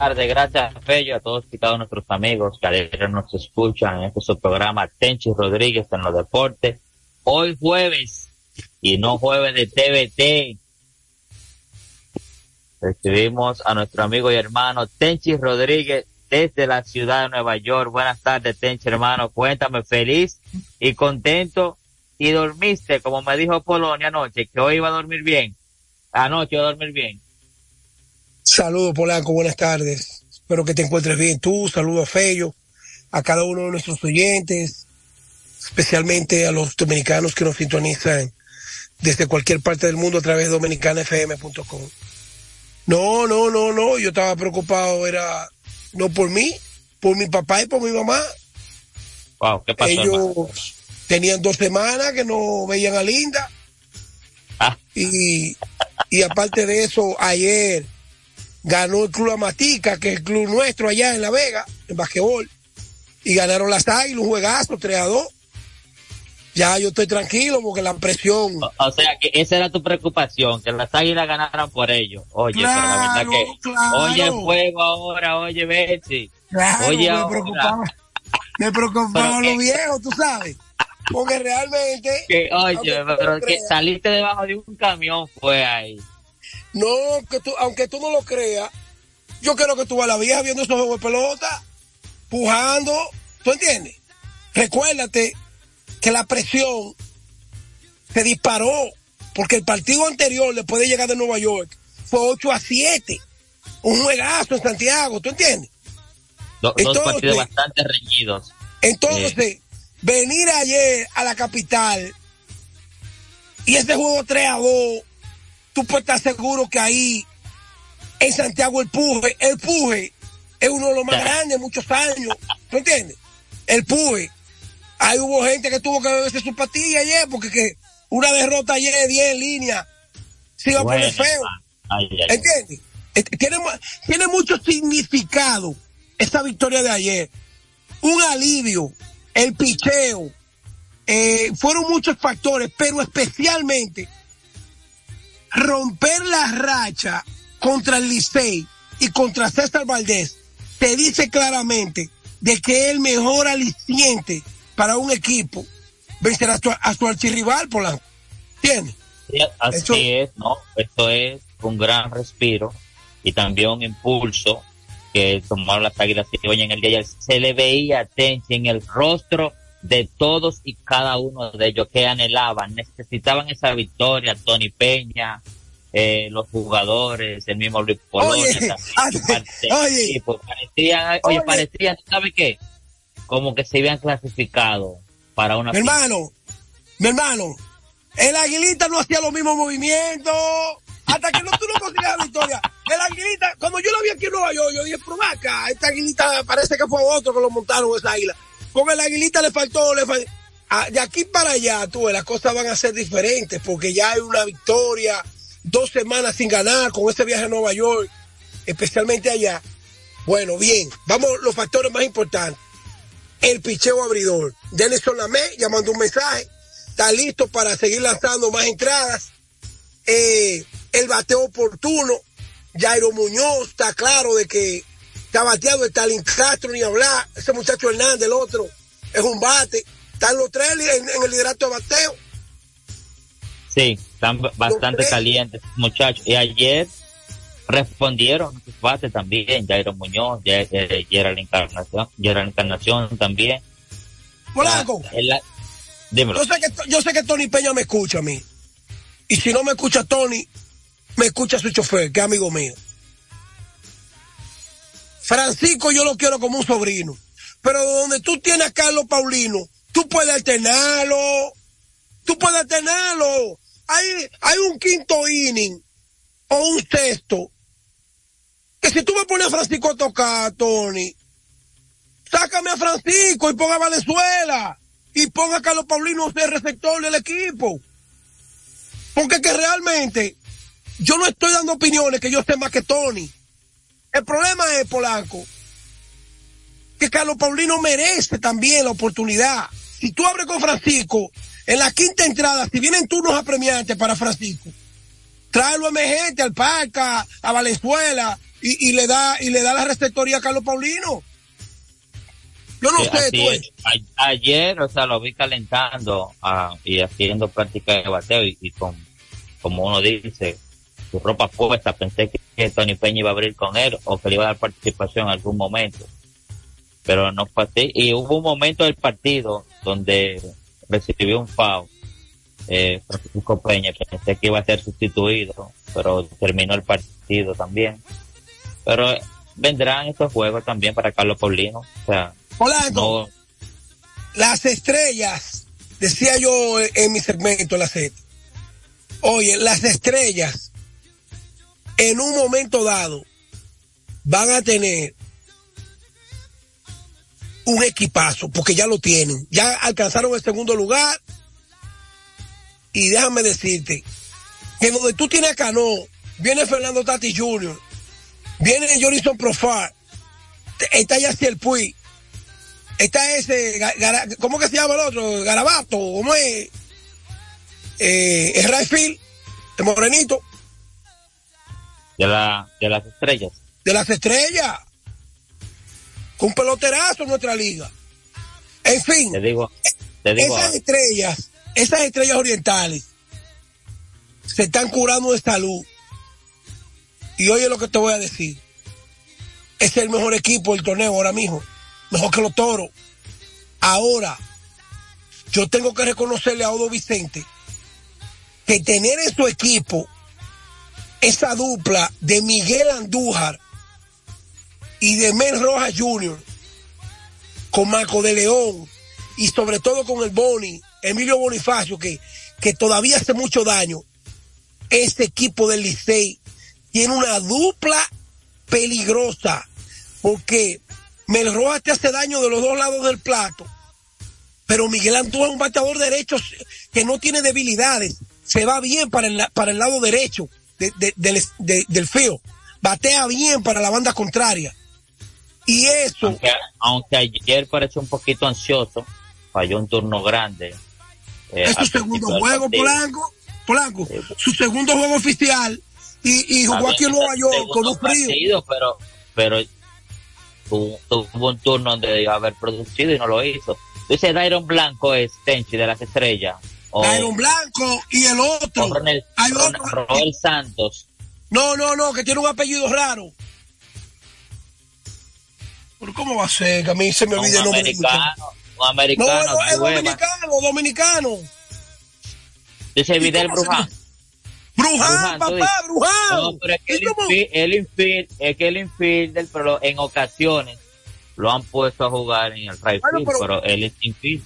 Tardes, gracias Fello, a todos y cada nuestros amigos que ayer nos escuchan en este su programa Tenchi Rodríguez en los deportes. Hoy jueves, y no jueves de TVT, recibimos a nuestro amigo y hermano Tenchi Rodríguez desde la ciudad de Nueva York. Buenas tardes, Tenchi hermano. Cuéntame, feliz y contento. Y dormiste, como me dijo Polonia anoche, que hoy iba a dormir bien. Anoche iba a dormir bien. Saludos, Polanco, buenas tardes. Espero que te encuentres bien tú. Saludos a Fello, a cada uno de nuestros oyentes, especialmente a los dominicanos que nos sintonizan desde cualquier parte del mundo a través de dominicanafm.com. No, no, no, no, yo estaba preocupado, era no por mí, por mi papá y por mi mamá. Wow, ¿qué pasó, hermano? Ellos tenían dos semanas que no veían a Linda. Ah. Y, y aparte de eso, ayer ganó el Club Amatica, que es el club nuestro allá en La Vega, en basquetbol. Y ganaron las águilas, un juegazo, 3 a 2. Ya yo estoy tranquilo porque la presión. O sea, que esa era tu preocupación, que las águilas ganaran por ello. Oye, pero la verdad Claro, que, claro. oye, fuego ahora, oye, Betsy. Claro, oye, me ahora. preocupaba, me preocupaba Pero lo que- viejo, tú sabes. Porque realmente. (laughs) Que, oye, pero que saliste debajo de un camión fue ahí. No, que tú, aunque tú no lo creas, yo quiero que tú vas a la vieja viendo esos juegos de pelota, pujando, ¿tú entiendes? Recuérdate que la presión se disparó porque el partido anterior, después de llegar de Nueva York, fue 8 a 7. Un juegazo en Santiago, ¿tú entiendes? Do- dos Entonces- partidos bastante reñidos. Entonces, venir ayer a la capital y ese juego 3 a 2, tú puedes estar seguro que ahí en Santiago el puje, el puje es uno de los más grandes muchos años. ¿Tú entiendes? El puje. Ahí hubo gente que tuvo que beberse su pastilla ayer porque que una derrota ayer de 10 en línea se iba a poner feo. Ay. ¿Entiendes? Eh, tiene mucho significado esta victoria de ayer. Un alivio, el picheo, eh, fueron muchos factores, pero especialmente romper la racha contra el Licey y contra César Valdés te dice claramente de que es el mejor aliciente para un equipo vencer a su, a su archirrival, Polanco. ¿Entiendes? Sí, así Eso- es, ¿no? Esto es un gran respiro y también un impulso que tomaron las águilas que hoy en el día. Se le veía Tenchi en el rostro de todos y cada uno de ellos que anhelaban, necesitaban esa victoria, Tony Peña, eh, los jugadores, el mismo Luis Polonia, Oye, también, (laughs) oye. equipo. parecían, oye, parecían, ¿sabe qué? Como que se habían clasificado para una Mi hermano, mi hermano, el aguilita no hacía los mismos movimientos. Hasta que no tú no consigues la victoria, El aguilita, cuando yo la vi aquí en Nueva York, yo dije, pero acá, esta aguilita parece que fue otro que lo montaron esa águila. Con el aguilita le faltó, le faltó. De aquí para allá, tú, las cosas van a ser diferentes porque ya hay una victoria, dos semanas sin ganar con ese viaje a Nueva York, especialmente allá. Bueno, bien, vamos los factores más importantes. El picheo abridor. Denison Lamé ya mandó un mensaje, está listo para seguir lanzando más entradas. Eh, el bateo oportuno, Jairo Muñoz está claro de que está bateado, está Lin Castro ni hablar, ese muchacho Hernández, el otro, es un bate, están los tres en, en el liderato de bateo. Sí, están bastante calientes, muchachos. Y ayer respondieron sus bates también, Jairo Muñoz, Ye- eh, Gerald Encarnación, Gerald Encarnación también. Polanco, En la- yo sé, que, yo sé que Tony Peña me escucha a mí. Y si no me escucha Tony, me escucha su chofer, que es amigo mío. Francisco yo lo quiero como un sobrino. Pero donde tú tienes a Carlos Paulino, tú puedes alternarlo. Tú puedes alternarlo. Hay, hay un quinto inning o un sexto. Que si tú me pones a Francisco a tocar, Tony, sácame a Francisco y ponga a Valenzuela. Y ponga a Carlos Paulino a ser receptor del equipo. Porque que realmente yo no estoy dando opiniones que yo sé más que Tony. El problema es, Polanco, que Carlos Paulino merece también la oportunidad. Si tú abres con Francisco, en la quinta entrada, si vienen turnos apremiantes para Francisco, tráelo emergente al Parca, a Valenzuela, y, y le da, y le da la receptoría a Carlos Paulino. Yo no Sí, sé, tú es. A- Ayer, o sea, lo vi calentando ah, y haciendo práctica de bateo y, y con, como uno dice, su ropa puesta. Pensé que, Tony Peña iba a abrir con él o que le iba a dar participación en algún momento. Pero no fue así. Y hubo un momento del partido donde recibió un foul. Eh, Francisco Peña, pensé que iba a ser sustituido, pero terminó el partido también. Pero vendrán estos juegos también para Carlos Paulino. O sea, Polanco, no, las estrellas, decía yo en mi segmento, la set. Oye, las estrellas, en un momento dado, van a tener un equipazo, porque ya lo tienen. Ya alcanzaron el segundo lugar. Y déjame decirte, que donde tú tienes a Cano, viene Fernando Tati Jr., viene Jorison Profar, está Yaciel Puy, está ese, ¿cómo que se llama el otro? Garabato, ¿cómo es? Eh, es Rayfield, el morenito, de, la, de las estrellas. de las estrellas. Con un peloterazo en nuestra liga. En fin, Te digo, te digo esas ahora, estrellas, esas estrellas orientales, se están curando de salud. Y oye lo que te voy a decir. Es el mejor equipo del torneo ahora mismo. Mejor que los toros. Ahora, yo tengo que reconocerle a Odo Vicente que tener en su equipo esa dupla de Miguel Andújar y de Mel Rojas Jr. con Marco de León y sobre todo con el Boni, Emilio Bonifacio, que, que todavía hace mucho daño. Este equipo del Licey tiene una dupla peligrosa porque Mel Rojas te hace daño de los dos lados del plato, pero Miguel Andújar es un bateador derecho que no tiene debilidades, se va bien para el, para el lado derecho de- de- del, de- del feo, batea bien para la banda contraria. Y eso, aunque, aunque ayer pareció un poquito ansioso, falló un turno grande. eh, es su segundo juego. Polanco, Polanco, su segundo juego oficial y, y jugó aquí en Nueva York con un frío. pero, pero tuvo, tuvo un turno donde iba a haber producido y no lo hizo. Dice Dairon Blanco es Tenchi de las estrellas. O, Byron Blanco y el otro. o Ronel, Hay Ron- otro. Roel Santos. No, no, no, que tiene un apellido raro. ¿Pero cómo va a ser? Que a mí se me olvida el nombre. americano, un No, americano. no, es dominicano, dominicano. Dice Vidal Bruján. Bruján, papá. Bruján. No, pero es que el infield, el infield, es que el infielder, pero en ocasiones lo han puesto a jugar en el right Bueno, field, pero- pero él es infield.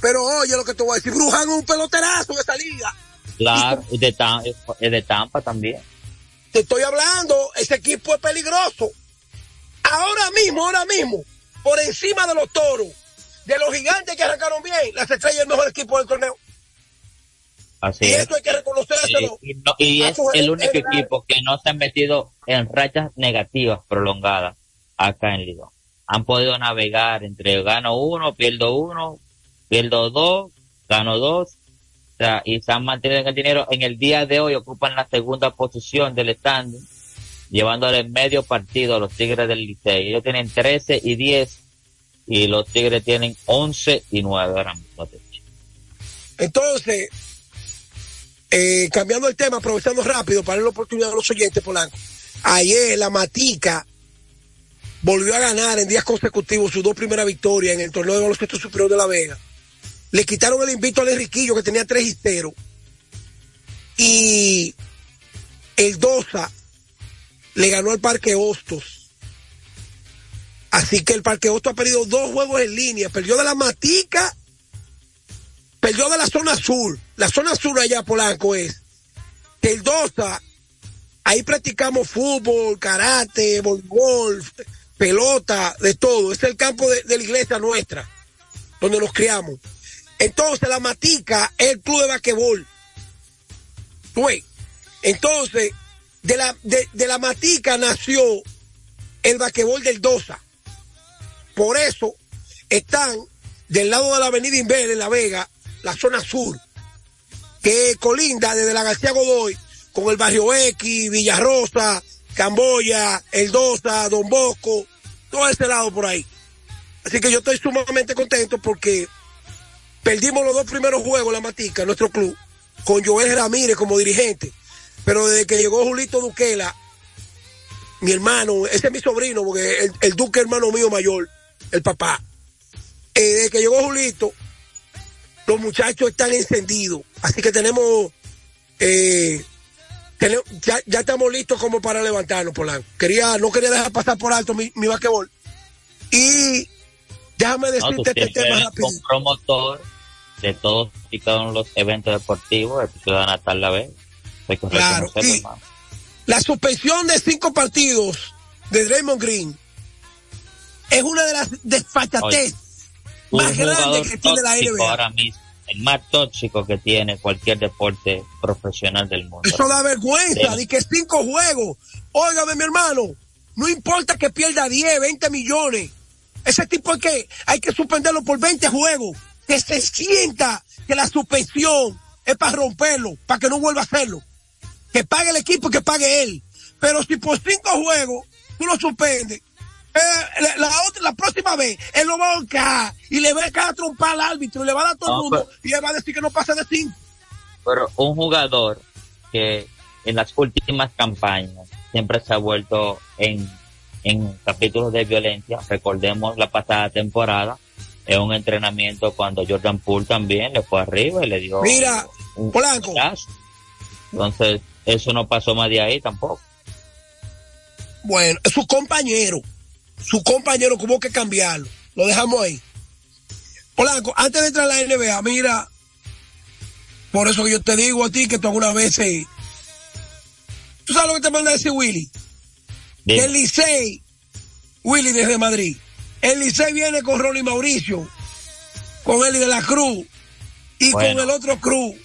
Pero oye lo que te voy a decir, Bruján es un peloterazo de esa liga. Claro, es de, de Tampa también. te estoy hablando, ese equipo es peligroso. Ahora mismo, ahora mismo, por encima de los toros, de los gigantes que arrancaron bien, las estrellas es el mejor equipo del torneo. Así y es. eso hay que reconocérselo. Y, no- y es el único general. equipo que no se han metido en rachas negativas prolongadas acá en Lidón. Han podido navegar entre gano uno, pierdo uno, pierdo dos, gano dos, o sea, y mantenido en el dinero. En el día de hoy ocupan la segunda posición del standing, llevándole medio partido a los Tigres del Licey. Ellos tienen 13 y 10 y los Tigres tienen 11 y 9 ahora. Entonces, eh, cambiando el tema, aprovechando rápido para la oportunidad a los oyentes, Polanco. Ayer la Matica volvió a ganar en días consecutivos sus dos primeras victorias en el torneo de baloncesto superior de La Vega. Le quitaron el invito al Enriquillo que tenía 3 y 0. Y el Dosa le ganó al Parque Hostos. Así que el Parque Hostos ha perdido dos juegos en línea. Perdió de la Matica perdió de la zona sur. La zona sur allá, Polanco, es que el Dosa, ahí practicamos fútbol, karate, voleibol, pelota, de todo. Es el campo de, de la iglesia nuestra, donde nos criamos. Entonces, la Matica es el club de basquetbol. ¿Tú ves? Entonces, de la, de, de la Matica nació el basquetbol del Dosa. Por eso están del lado de la avenida Inver en La Vega, la zona sur, que colinda desde la García Godoy con el barrio X, Villarrosa, Camboya, El Dosa, Don Bosco, todo ese lado por ahí. Así que yo estoy sumamente contento porque perdimos los dos primeros juegos la Matica, nuestro club, con Joel Ramírez como dirigente. Pero desde que llegó Julito Duquela, mi hermano, ese es mi sobrino, porque el, el Duque hermano mío mayor, el papá. Eh, desde que llegó Julito, los muchachos están encendidos. Así que tenemos, eh, tenemos- ya, ya estamos listos como para levantarnos, Polanco. Quería, no quería dejar pasar por alto mi, mi basquetbol. Y déjame No, decirte este tema rápido. un promotor de todos y cada uno de los eventos deportivos de Ciudad Natal La Claro, y- hermano. La suspensión de cinco partidos de Draymond Green es una de las desfachatez más grandes que tiene la NBA. ahora mismo, el más tóxico que tiene cualquier deporte profesional del mundo. Eso da vergüenza, Sí. de que cinco juegos. Óigame, mi hermano, no importa que pierda 10, 20 millones. Ese tipo hay que, hay que suspenderlo por 20 juegos. Que se sienta que la suspensión es para romperlo, para que no vuelva a hacerlo. Que pague el equipo y que pague él. Pero si por cinco juegos tú lo suspendes, eh, la, la otra, la próxima vez, él lo va a ahorcar y le va a trompar al árbitro y le va a dar a todo el mundo y él va a decir que no pasa de cinco. Pero un jugador que en las últimas campañas siempre se ha vuelto en, en capítulos de violencia. Recordemos la pasada temporada, en un entrenamiento cuando Jordan Poole también le fue arriba y le dio Mira, un Polanco. Entonces, eso no pasó más de ahí tampoco. Bueno, su compañero. Su compañero tuvo que cambiarlo. Lo dejamos ahí. Polanco, antes de entrar a la NBA, mira, por eso que yo te digo a ti que tú algunas veces, tú sabes lo que te manda a decir Willy. Dime. Que el Licey, Willy desde Madrid, el Licey viene con Ronnie Mauricio, con Eli de la Cruz y Bueno. con el otro Cruz.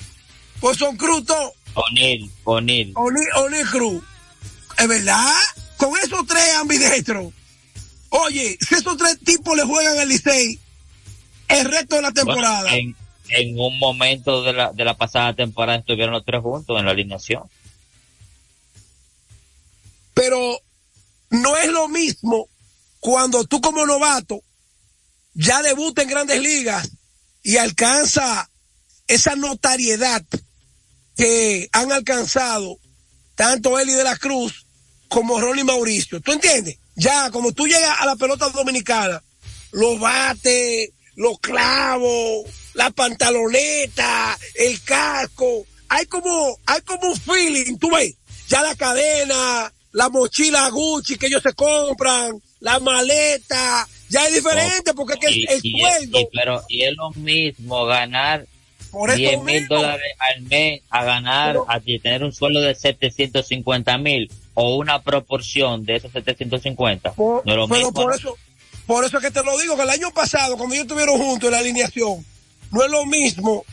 Pues son Cruz todos. O'Neill, O'Neill. O'Neill Cruz. ¿Es verdad? Con esos tres ambidestros. Oye, si esos tres tipos le juegan al Licey el resto de la temporada. Bueno, en, en un momento de la, de la pasada temporada estuvieron los tres juntos en la alineación. Pero no es lo mismo cuando tú como novato ya debuta en grandes ligas y alcanza esa notariedad que han alcanzado tanto Eli de la Cruz como Ronnie Mauricio. ¿Tú entiendes? Ya, como tú llegas a la pelota dominicana, los bates, los clavos, la pantaloneta, el casco, hay como, hay como un feeling, tú ves, ya la cadena, la mochila Gucci que ellos se compran, la maleta, ya es diferente porque es que y, el, y- sueldo, y- pero y es lo mismo ganar Por eso 10 mil dólares al mes a ganar, a tener un sueldo de 750 mil o una proporción de esos 750. Por- no es lo pero mismo, por eso, por eso es que te lo digo, que el año pasado, cuando ellos estuvieron juntos en la alineación, no es lo mismo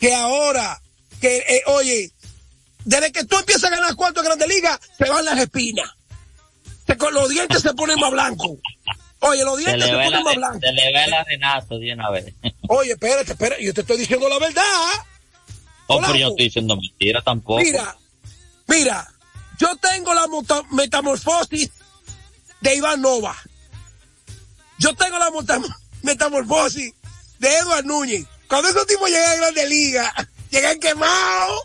que ahora, que, eh, oye, desde que tú empiezas a ganar cuarto en Grande Liga, se van las espinas. Con los dientes se ponen más blancos. Oye, los dientes se, ponen la, más blancos. se le ve la Renato de una vez. (laughs) Oye, espérate, espérate, yo te estoy diciendo la verdad. Oh, pero yo no estoy diciendo mentira tampoco. Mira, mira, yo tengo la metamorfosis de Iván Nova. Yo tengo la metamorfosis de Edward Núñez. Cuando esos tipos llegan a Grande Liga, (laughs) llegan quemados.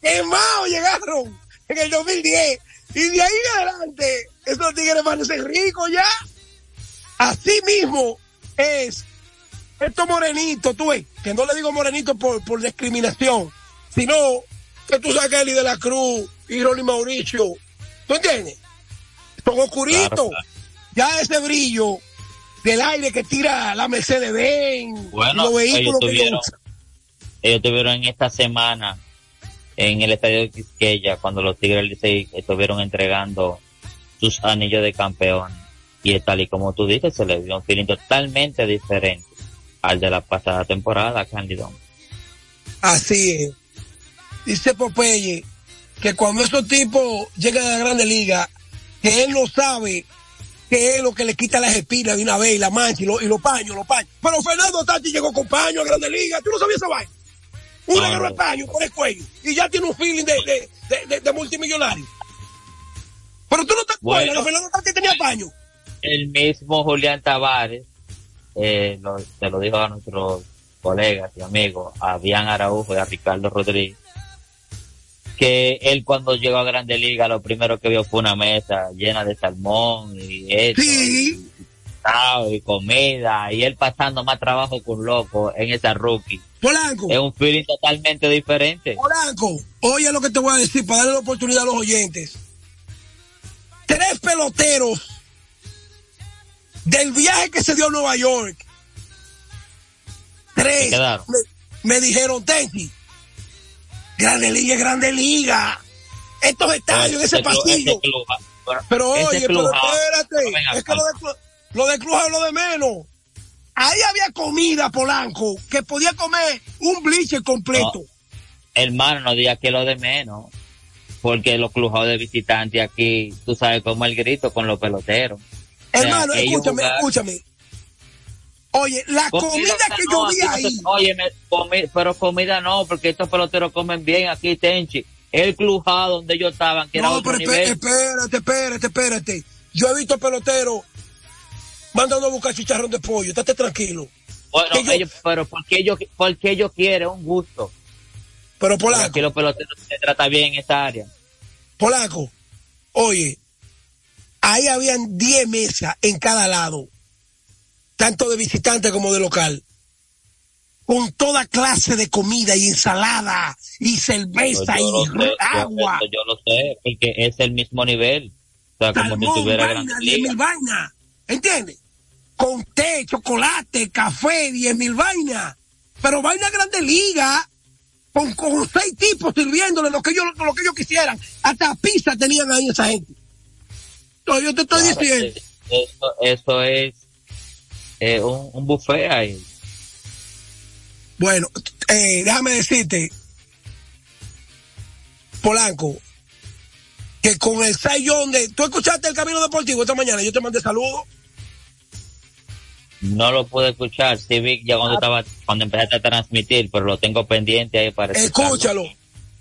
Quemados llegaron en el 2010. Y de ahí en adelante, esos tigres van a ser ricos ya. Así mismo es estos morenitos, tú ves, que no le digo morenito por, por discriminación, sino que tú sabes que Eli de la Cruz y Ronnie Mauricio, ¿tú entiendes? Son oscuritos. Claro, claro. Ya ese brillo del aire que tira la Mercedes Benz, Bueno, los vehículos que ellos tuvieron, usan. ellos tuvieron en esta semana en el estadio de Quisqueya cuando los Tigres del Licey estuvieron entregando sus anillos de campeón y tal y como tú dices se le dio un feeling totalmente diferente al de la pasada temporada Cándido Así es. Dice Popeye que cuando esos tipos llegan a la Grande Liga, que él no sabe que es lo que le quita las espinas de una vez y la mancha y, lo- y los paños, los paños. Pero Fernando Tati llegó con paños a Grande Liga, tú no sabías esa vaina. Un agarro no. paño por el cuello y ya tiene un feeling de, de, de, de- de multimillonario. Pero tú no te acuerdas Bueno. Fernando Tati tenía paño. el mismo Julián Tavares eh, lo- se lo dijo a nuestros colegas y amigos a Bian Araujo y a Ricardo Rodríguez que él cuando llegó a Grande Liga lo primero que vio fue una mesa llena de salmón y esto, y, pescado y comida y él pasando más trabajo que un loco en esa rookie Polanco. es un feeling totalmente diferente Polanco, oye lo que te voy a decir para darle la oportunidad a los oyentes. Tres peloteros del viaje que se dio a Nueva York. Tres. Me, me dijeron, Tenchi, Grande Liga Grande Liga. Estos estadios, ese Ese club- ese club- Pero ese oye, pero club- espérate, es que lo de, lo de Cruz es lo de menos. Ahí había comida, Polanco, que podía comer un bleacher completo. hermano, no diga que lo de menos, porque los clujados de visitantes aquí, tú sabes cómo el grito con los peloteros. O sea, Hermano, ellos escúchame, escúchame. Oye, la comida que no, yo vi no ahí, comi- pero comida no, porque estos peloteros comen bien aquí, Tenchi. El clujado donde ellos estaban, que era no, otro pero nivel. espé- espérate, espérate, espérate. Yo he visto peloteros mandando a buscar chicharrón de pollo, estate tranquilo. Bueno, ellos, pero porque ellos, porque ellos quieren un gusto. Pero Polanco, Aquí los peloteros se trata bien en esta área. Polanco, oye, ahí habían 10 mesas en cada lado, tanto de visitante como de local, con toda clase de comida y ensalada y cerveza Yo y sé, yo- agua. Yo, lo sé, porque es el mismo nivel. O sea, como si tuviera vaina, Grandes ¿entiendes? Con té, chocolate, café, diez mil vainas, pero vaina grande liga, con, con seis tipos sirviéndole lo que ellos, lo que ellos quisieran, hasta pizza tenían ahí esa gente. No, yo te estoy Claro, diciendo, Eso, eso es eh, un, un buffet ahí. bueno, eh, déjame decirte, Polanco, que con el sayón de, tú escuchaste el camino deportivo esta mañana, yo te mandé saludos. No lo pude escuchar, vi ya cuando estaba, cuando empezaste a transmitir, pero lo tengo pendiente ahí para escucharlo. Escúchalo.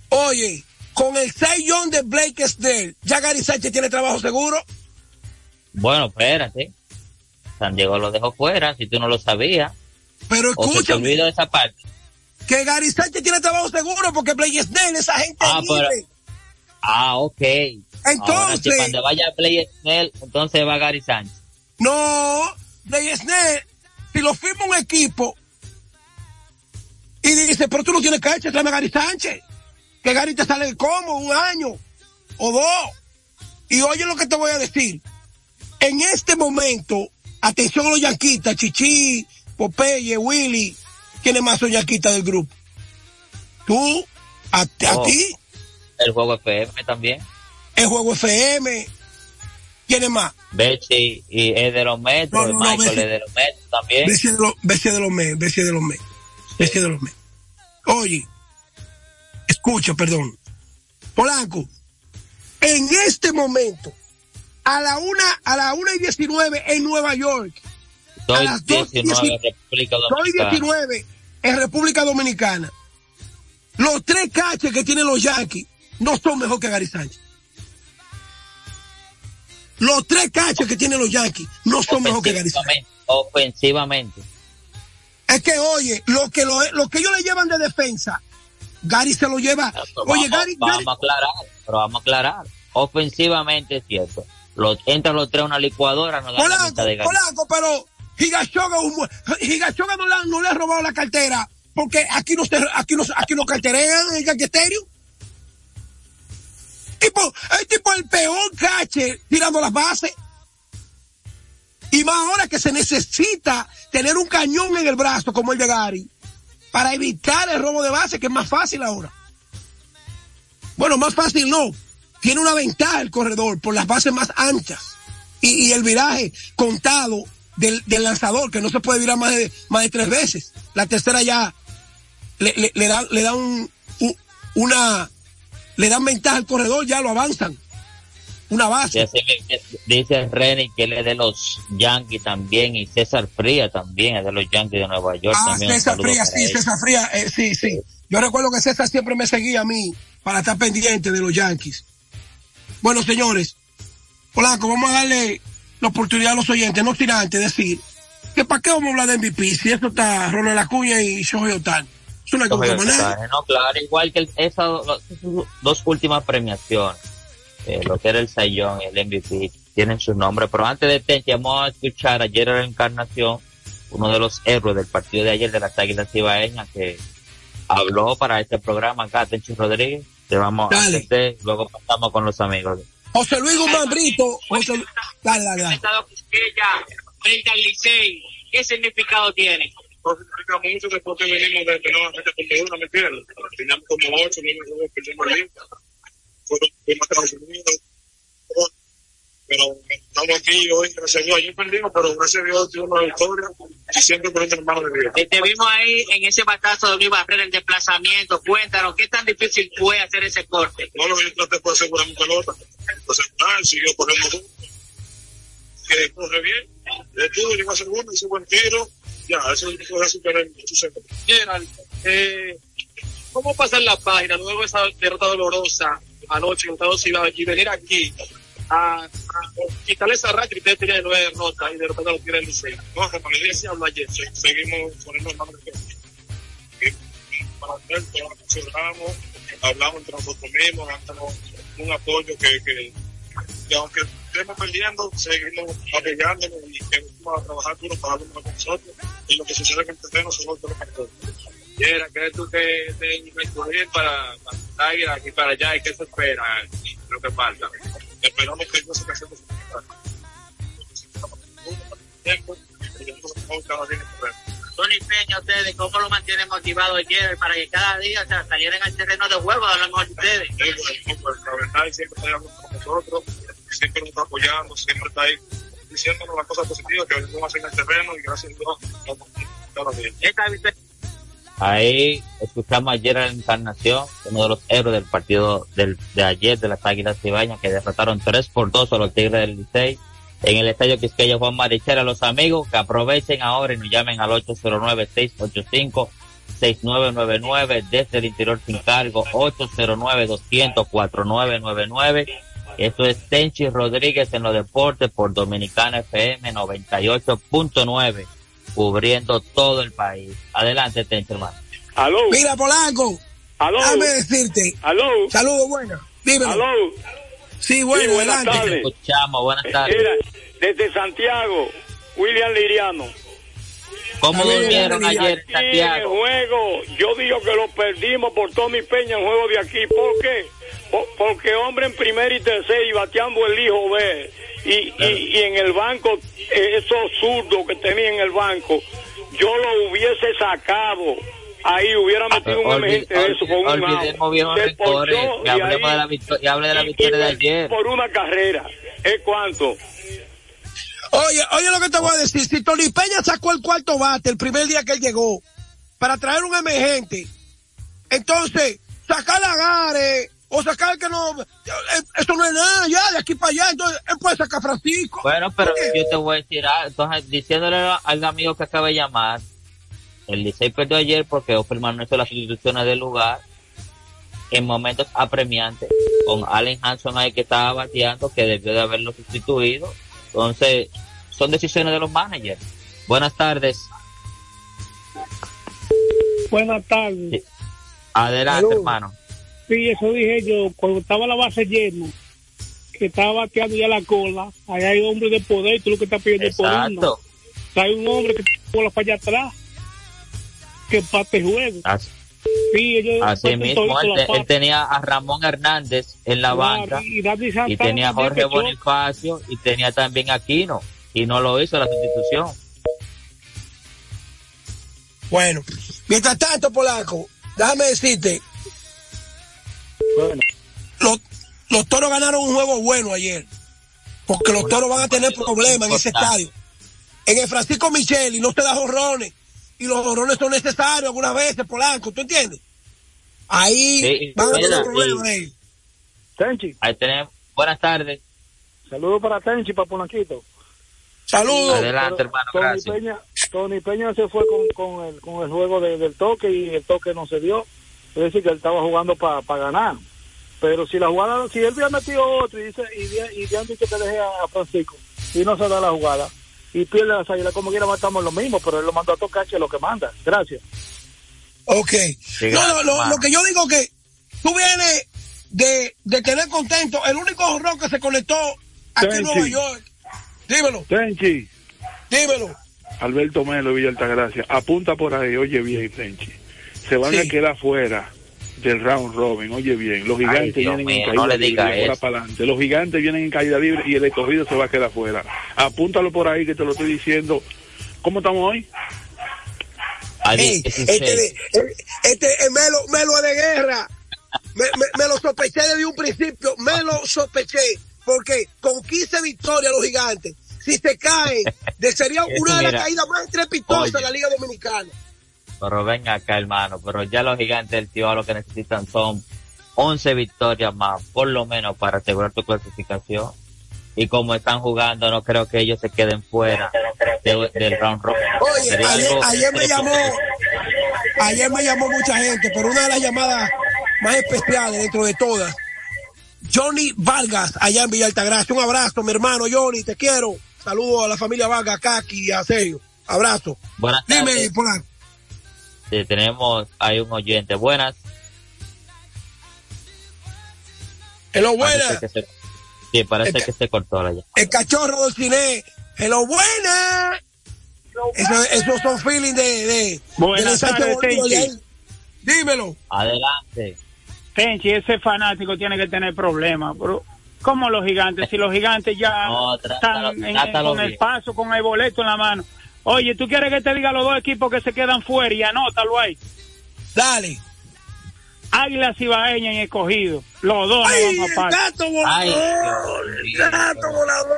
Oye, con el 6 de Blake Snell, ¿ya Gary Sánchez tiene trabajo seguro? Bueno, espérate. San Diego lo dejó fuera, si tú no lo sabías. Pero O se te escúchame, esa parte. que Gary Sánchez tiene trabajo seguro porque Blake Snell, esa gente Ah, libre. pero- Ah, ok. Ahora, Entonces- si cuando vaya Play Snell, entonces va Gary Sánchez. No, Blake Snell, si lo firma un equipo y dice, pero tú no tienes cancha, tráeme a Gary Sánchez. Que Gary te sale como un año o dos. Y oye lo que te voy a decir. En este momento, atención a los yanquistas, Chichi, Popeye, Willy, ¿quiénes más son yanquistas del grupo? Tú, a, a Oh. ti, El juego FM también. el juego FM. ¿Quién más? Bechi y es de los metros. No, no, no, Michael es de los metros también. Bestia de los, bestia de los mes, bestia de los mes, bestia de los mes. Oye, escucha, perdón. Polanco, en este momento, a la una, a la una y diecinueve en Nueva York, a Doy las dos 19 República Soy Dominicana. 19 en República Dominicana. Los tres caches que tienen los Yankees no son mejor que Gary Sánchez. Los tres caches que tienen los Yankees no son mejor que Gary Sánchez. Ofensivamente. Es que, oye, lo que, lo, lo que ellos le llevan de defensa, Gary se lo lleva. Oye, vamos, Gary, vamos Gary- a aclarar, pero vamos a aclarar. Ofensivamente es cierto. Los, entran los tres a una licuadora, dan la mitad de Gary. Polanco, pero Higashoga, no, le, no le ha robado la cartera porque aquí no aquí no, aquí no carterean el galleterio. Tipo, es tipo el peor cache tirando las bases. Y más ahora que se necesita tener un cañón en el brazo como el de Gary para evitar el robo de base, que es más fácil ahora. Bueno, más fácil no. Tiene una ventaja el corredor por las bases más anchas y, el viraje contado del, lanzador, que no se puede virar más de, más de tres veces. La tercera ya le, le, da, le da un- una, le dan ventaja al corredor, ya lo avanzan. Una base. Dice, Renny que él es de los Yankees también y César Fría también es de los Yankees de Nueva York. Ah, también César Fría, sí, él. César Fría, eh, sí, sí. Yo recuerdo que César siempre me seguía a mí para estar pendiente de los Yankees. Bueno, señores, Polanco, vamos a darle la oportunidad a los oyentes, no sin antes decir que para qué vamos a hablar de MVP si esto está Ronald Acuña y Shohei Otani. Es una Coge cosa el manera. mensaje, No, claro, igual que esas dos, últimas premiaciones, eh, lo que era el Sayón y el MVP, tienen su nombre. Pero antes de Tenchi, vamos a escuchar ayer la encarnación, uno de los héroes del partido de ayer de las Águilas Ibaeñas, que habló para este programa acá, Tenchi Rodríguez. Te vamos a Dale. atender, luego pasamos con los amigos. José Luis Guzmán Brito. José Dale, dale, dale. Quisqueya frente al Licey, ¿qué significado tiene? Mucho después que venimos de de no gente como una, ¿me entiendes? Teníamos como ocho, nueve perdimos ahí. Fueron a Estados Unidos. Pero estamos aquí hoy, gracias a Dios. Ayer perdimos, pero gracias a Dios tuvimos una victoria y siempre con el hermano de Dios. Y te vimos ahí en ese batazo de Luis Barrera, el desplazamiento. Cuéntanos, ¿qué tan difícil fue hacer ese corte? No, lo yo traté fue asegurar mi pelota. Asegurar, siguió corriendo. Que corre bien. Estuvo, llegó a segundo, hizo buen tiro. Ya, eso fue así que Gerald, eh, ¿cómo pasar la página luego de esa derrota dolorosa anoche en Estados Unidos y venir aquí a, a quitarle esa racha que ustedes tenían de nueve derrotas y derrotando a los Tigres del Liceo? No, le dije, habló ayer. se- seguimos poniendo el nombre que para hacer, pero consideramos, hablamos entre nosotros mismos, dándonos un apoyo que, que, que aunque estemos perdiendo, seguimos apoyándonos y que vamos a trabajar duro para darlo con nosotros y lo que sucede en el terreno son los partidos. Yera, ¿crees tú que te incluir para, para ir aquí para allá y qué se espera? Lo que falta. Esperamos que no se tiempo y nosotros en el terreno. Tony Peña, ustedes, ¿cómo lo mantienen motivado ayer para que cada día o sea, salieran al terreno de juego a lo mejor de ustedes? pues, la verdad, siempre hablando con nosotros, siempre nos está apoyando, siempre está ahí diciéndonos las cosas positivas que venimos a hacer en el terreno y gracias a Dios estamos victoria Ahí escuchamos ayer a la Encarnación, uno de los héroes del partido del, de ayer de las Águilas Cibañas, que derrotaron 3 por 2 a los Tigres del Licey en el Estadio Quisqueya Juan Marichal. A los amigos que aprovechen ahora y nos llamen al 809-685-6999 desde el interior sin cargo, 809-200-4999. Esto es Tenchi Rodríguez en los deportes por Dominicana FM 98.9 cubriendo todo el país. Adelante, Tenchi, hermano. Aló. Mira, Polanco. Aló. Déjame decirte. Aló. Saludos, buenas. Dímelo. Aló. Sí, bueno, Sí, buenas adelante. tardes. Escuchamos, buenas tardes. Mira, desde Santiago, William Liriano. ¿Cómo durmieron ayer en Sí, en el Santiago? juego, yo digo que lo perdimos por Tommy Peña en juego de aquí. ¿Por qué? Po- porque hombre en primera y tercera y bateando el hijo B. Y, y, y en el banco, eh, esos zurdos que tenía en el banco, yo lo hubiese sacado ahí hubiera metido un emergente de eso con un ponchó y hablemos de la victoria, y hable de la y- victoria y de per- ayer. Por una carrera. ¿Es cuánto? Oye, oye lo que te voy a decir. Si Tony Peña sacó el cuarto bate el primer día que él llegó para traer un emergente, entonces sacar a Gare o sacar que no, eh, eso no es nada ya de aquí para allá. Entonces él puede sacar Francisco. Bueno, pero yo te voy a decir, ah, entonces, diciéndole al amigo que acaba de llamar, el Licey perdió ayer porque Offerman no hizo las sustituciones del lugar en momentos apremiantes, con Allen Hanson ahí que estaba bateando, que debió de haberlo sustituido. Entonces, son decisiones de los managers. Buenas tardes. Buenas tardes. Adelante, hermano. Sí, eso dije yo, cuando estaba la base llena, que estaba bateando ya la cola, ahí hay hombres de poder, tú lo que estás pidiendo es por uno. Exacto. Hay un hombre que tiene la bola para allá atrás, que empate el juego. Así, Sí, ellos así mismo, él, tenía a Ramón Hernández en la Claro, banca y y tenía a Jorge. Bonifacio y tenía también a Aquino y no lo hizo la sustitución. Bueno, mientras tanto, Polaco, déjame decirte. Los, los toros ganaron un juego bueno ayer. Porque los toros van a tener problemas en ese estadio. En el Francisco Micheli no se da jorrones. Y los jorrones son necesarios algunas veces, Polanco, ¿tú entiendes? Ahí Sí, van a tener problemas ahí. Tenchi, Ahí tenemos. Buenas tardes. saludos para Tenchi, para Polanquito. Saludos. Adelante, hermano, Tony gracias. Peña, Tony Peña se fue con, con, el, con el juego de- del toque y el toque no se dio. Es decir, que él estaba jugando para ganar. Pero si la jugada, si él hubiera metido otro y dice, y, y de antes que te deje a, a Francisco y no se da la jugada y pierde las águilas, como quiera matamos lo mismo, pero él lo mandó a tocar, que es lo que manda. Gracias. Ok. Sí, no, lo, lo- que yo digo que tú vienes de, de tener contento. El único jorrón que se conectó aquí en Tenchi. Nueva York. Dímelo, Tenchi, dímelo. Alberto Melo, Villa Altagracia, apunta por ahí, oye bien, Tenchi. Se van Sí. a quedar fuera del round robin, oye bien. Los gigantes vienen mío, en caída no le libre, diga de ahora eso. para adelante. Los gigantes vienen en caída libre y el escogido se va a quedar fuera. Apúntalo por ahí que te lo estoy diciendo. ¿Cómo estamos hoy? Ey, este, de- este es Melo, Melo es de guerra. Me, me- me lo sospeché desde un principio. Me lo sospeché. Porque con 15 victorias los gigantes, si se caen, sería (laughs) una de las caídas más estrepitosas de la Liga Dominicana. Pero ven acá, hermano. Pero ya los gigantes del tío lo que necesitan son 11 victorias más, por lo menos, para asegurar tu clasificación. Y como están jugando, no creo que ellos se queden fuera de- del round robin. Oye, ayer, me llamó, ayer me llamó mucha gente, pero una de las llamadas más especiales dentro de todas, Johnny Vargas, allá en Villa Altagracia. Un abrazo, mi hermano Johnny, te quiero. Saludos a la familia Vargas, Kaki y a Sergio. Abrazo. Buenas Dime, tardes. Sí, tenemos, hay un oyente. Buenas. Hello, Parece buenas. que se- sí, parece El- que se cortó la llamada. El cachorro del cine. Hello, buenas. Eso- esos son feelings de, de, Buenas tardes, Tenchi. Dímelo. Adelante. Tenchi, ese fanático tiene que tener problemas, pero como los gigantes, si los gigantes ya No, están en- con el paso, con el boleto en la mano. Oye, ¿tú quieres que te diga los dos equipos que se quedan fuera y anótalo ahí? Dale. Águilas y Escogido. Los dos Ay, no van el a pasar. gato volador. el gato volador.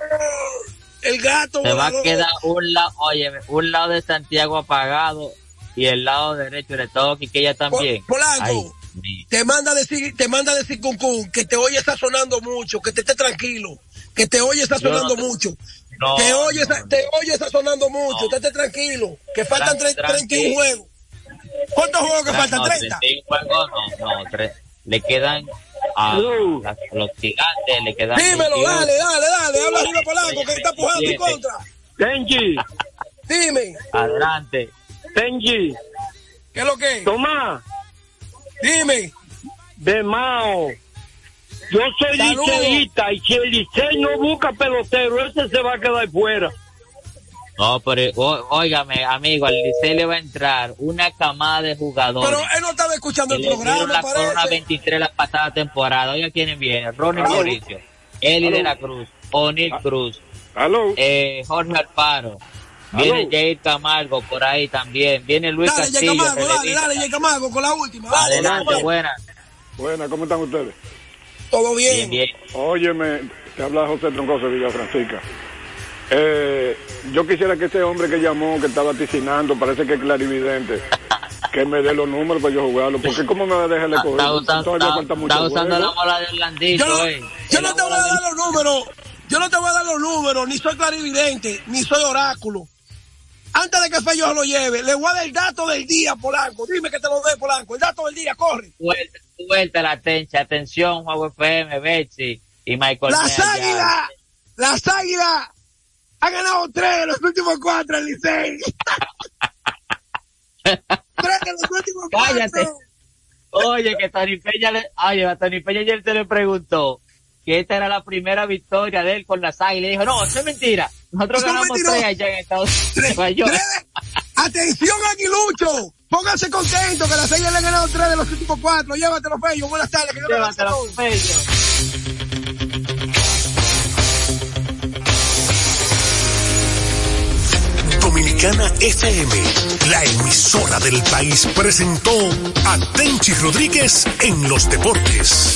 El gato Se va a quedar un lado, oye, un lado de Santiago apagado y el lado derecho de todo Quiqueya también. Polanco. Ay, Te manda a decir, te manda a decir Cuncún que te oye está sonando mucho, que te esté tranquilo, que te oye está no sonando te- mucho. No, te oye, no, está- te oye está sonando mucho, estate tranquilo, que faltan Tran- tre- 31 tranquilo. juegos. ¿Cuántos juegos que faltan? no, 30. 31 juegos, no, no, tres. Le quedan a las- los gigantes, le quedan. Dímelo, 28. dale, dale, dale, habla arriba Polanco que está pujando en 27. contra. Tenchi, Dime, Adelante. Tenchi, ¿qué es lo que? Tomás, Dime. de Mao. Yo soy liceísta y si el Licey no busca pelotero, ese se va a quedar fuera. No, pero ó- óigame, amigo, al Licey le va a entrar una camada de jugadores. Pero él no estaba escuchando el programa, la corona parece. 23 la pasada temporada. Oiga quiénes vienen. Ronnie Aló. Mauricio, Eli Aló. de la Cruz, O'Neill Cruz, Aló. eh, Jorge Alfaro, Viene. Jair Camargo por ahí también. Viene Luis Dale, Castillo. Camargo, dale, dale, Jay Camargo, con la última. Adelante, Camargo. buenas. Buenas, ¿cómo están ustedes? Todo bien. Bien, bien. Óyeme, te habla José Troncoso de Villa Francisca. Eh, yo quisiera que ese hombre que llamó, que estaba ticinando, parece que es clarividente, (laughs) que me dé los números para yo jugarlo. Porque ¿cómo me va a dejar Está coger? Todavía está- falta mucho está usando juego. la bola de Orlandito, Yo no, eh. yo no te voy a dar los números. Yo no te voy a dar los números, ni soy clarividente, ni soy oráculo. Antes de que Fello lo lleve, le voy a dar el dato del día, Polanco. Dime que te lo dé, Polanco. El dato del día, corre. Suelta, suelta la tencha. Atención, Juego FM, Betsy y Michael. Las águilas, las águilas han ganado tres de los últimos cuatro en Licey. (laughs) tres de los últimos Cállate. cuatro. Oye, que Tony Peña le, oye, a Tony Peña ayer se le preguntó que esta era la primera victoria de él con las águilas. Y dijo, no, eso es mentira. Nosotros ganamos tres allá en Estados (laughs) Unidos. Atención, Aguilucho. Pónganse contentos que las águilas le han ganado tres de los últimos cuatro. Llévatelo, Fello. Buenas tardes. Que Llévatelo. Fello. Dominicana FM, la emisora del país, presentó a Tenchi Rodríguez en los deportes.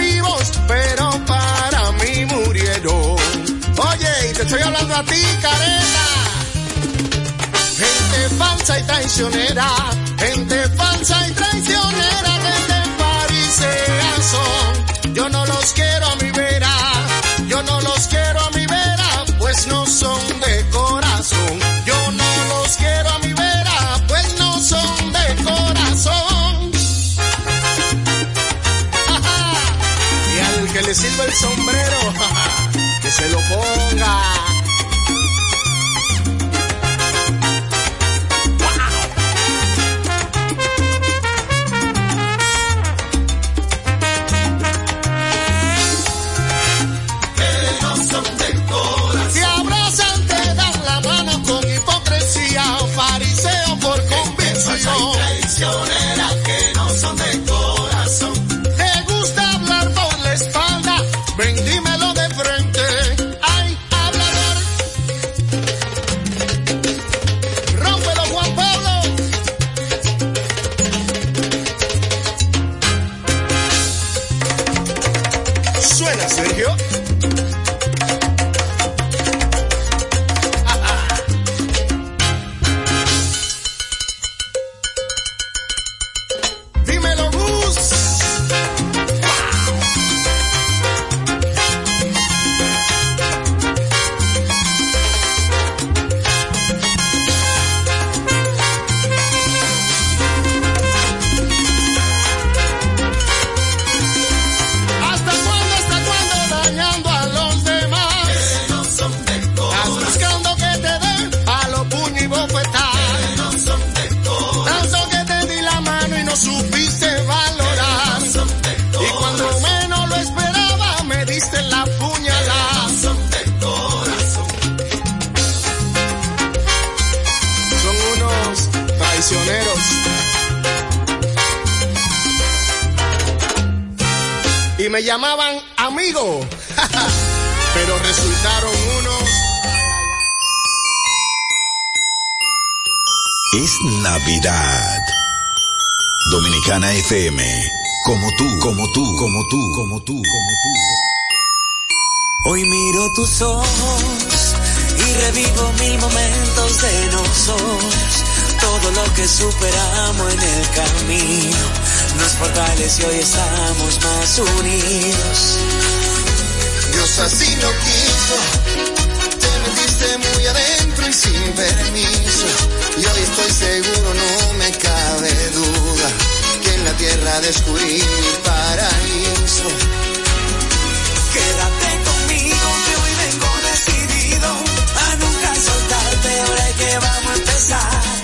Gente falsa y traicionera, gente falsa y traicionera, gente farisea son. Yo no los quiero a mi vera, yo no los quiero a mi vera, pues no son de corazón. Yo no los quiero a mi vera, pues no son de corazón. (laughs) y al que le sirva el sombrero, (laughs) que se lo ponga. Me llamaban amigo, (laughs) pero resultaron unos. Es Navidad. Dominicana FM. Como tú, como tú, como tú, como tú, como tú. Hoy miro tus ojos y revivo mil momentos de nosotros todo lo que superamos en el camino nos fortaleció y hoy estamos más unidos. Dios así lo quiso, te metiste muy adentro y sin permiso. Y hoy estoy seguro, no me cabe duda, que en la tierra descubrí mi paraíso. Quédate conmigo, que hoy vengo decidido a nunca soltarte, ahora que vamos a empezar.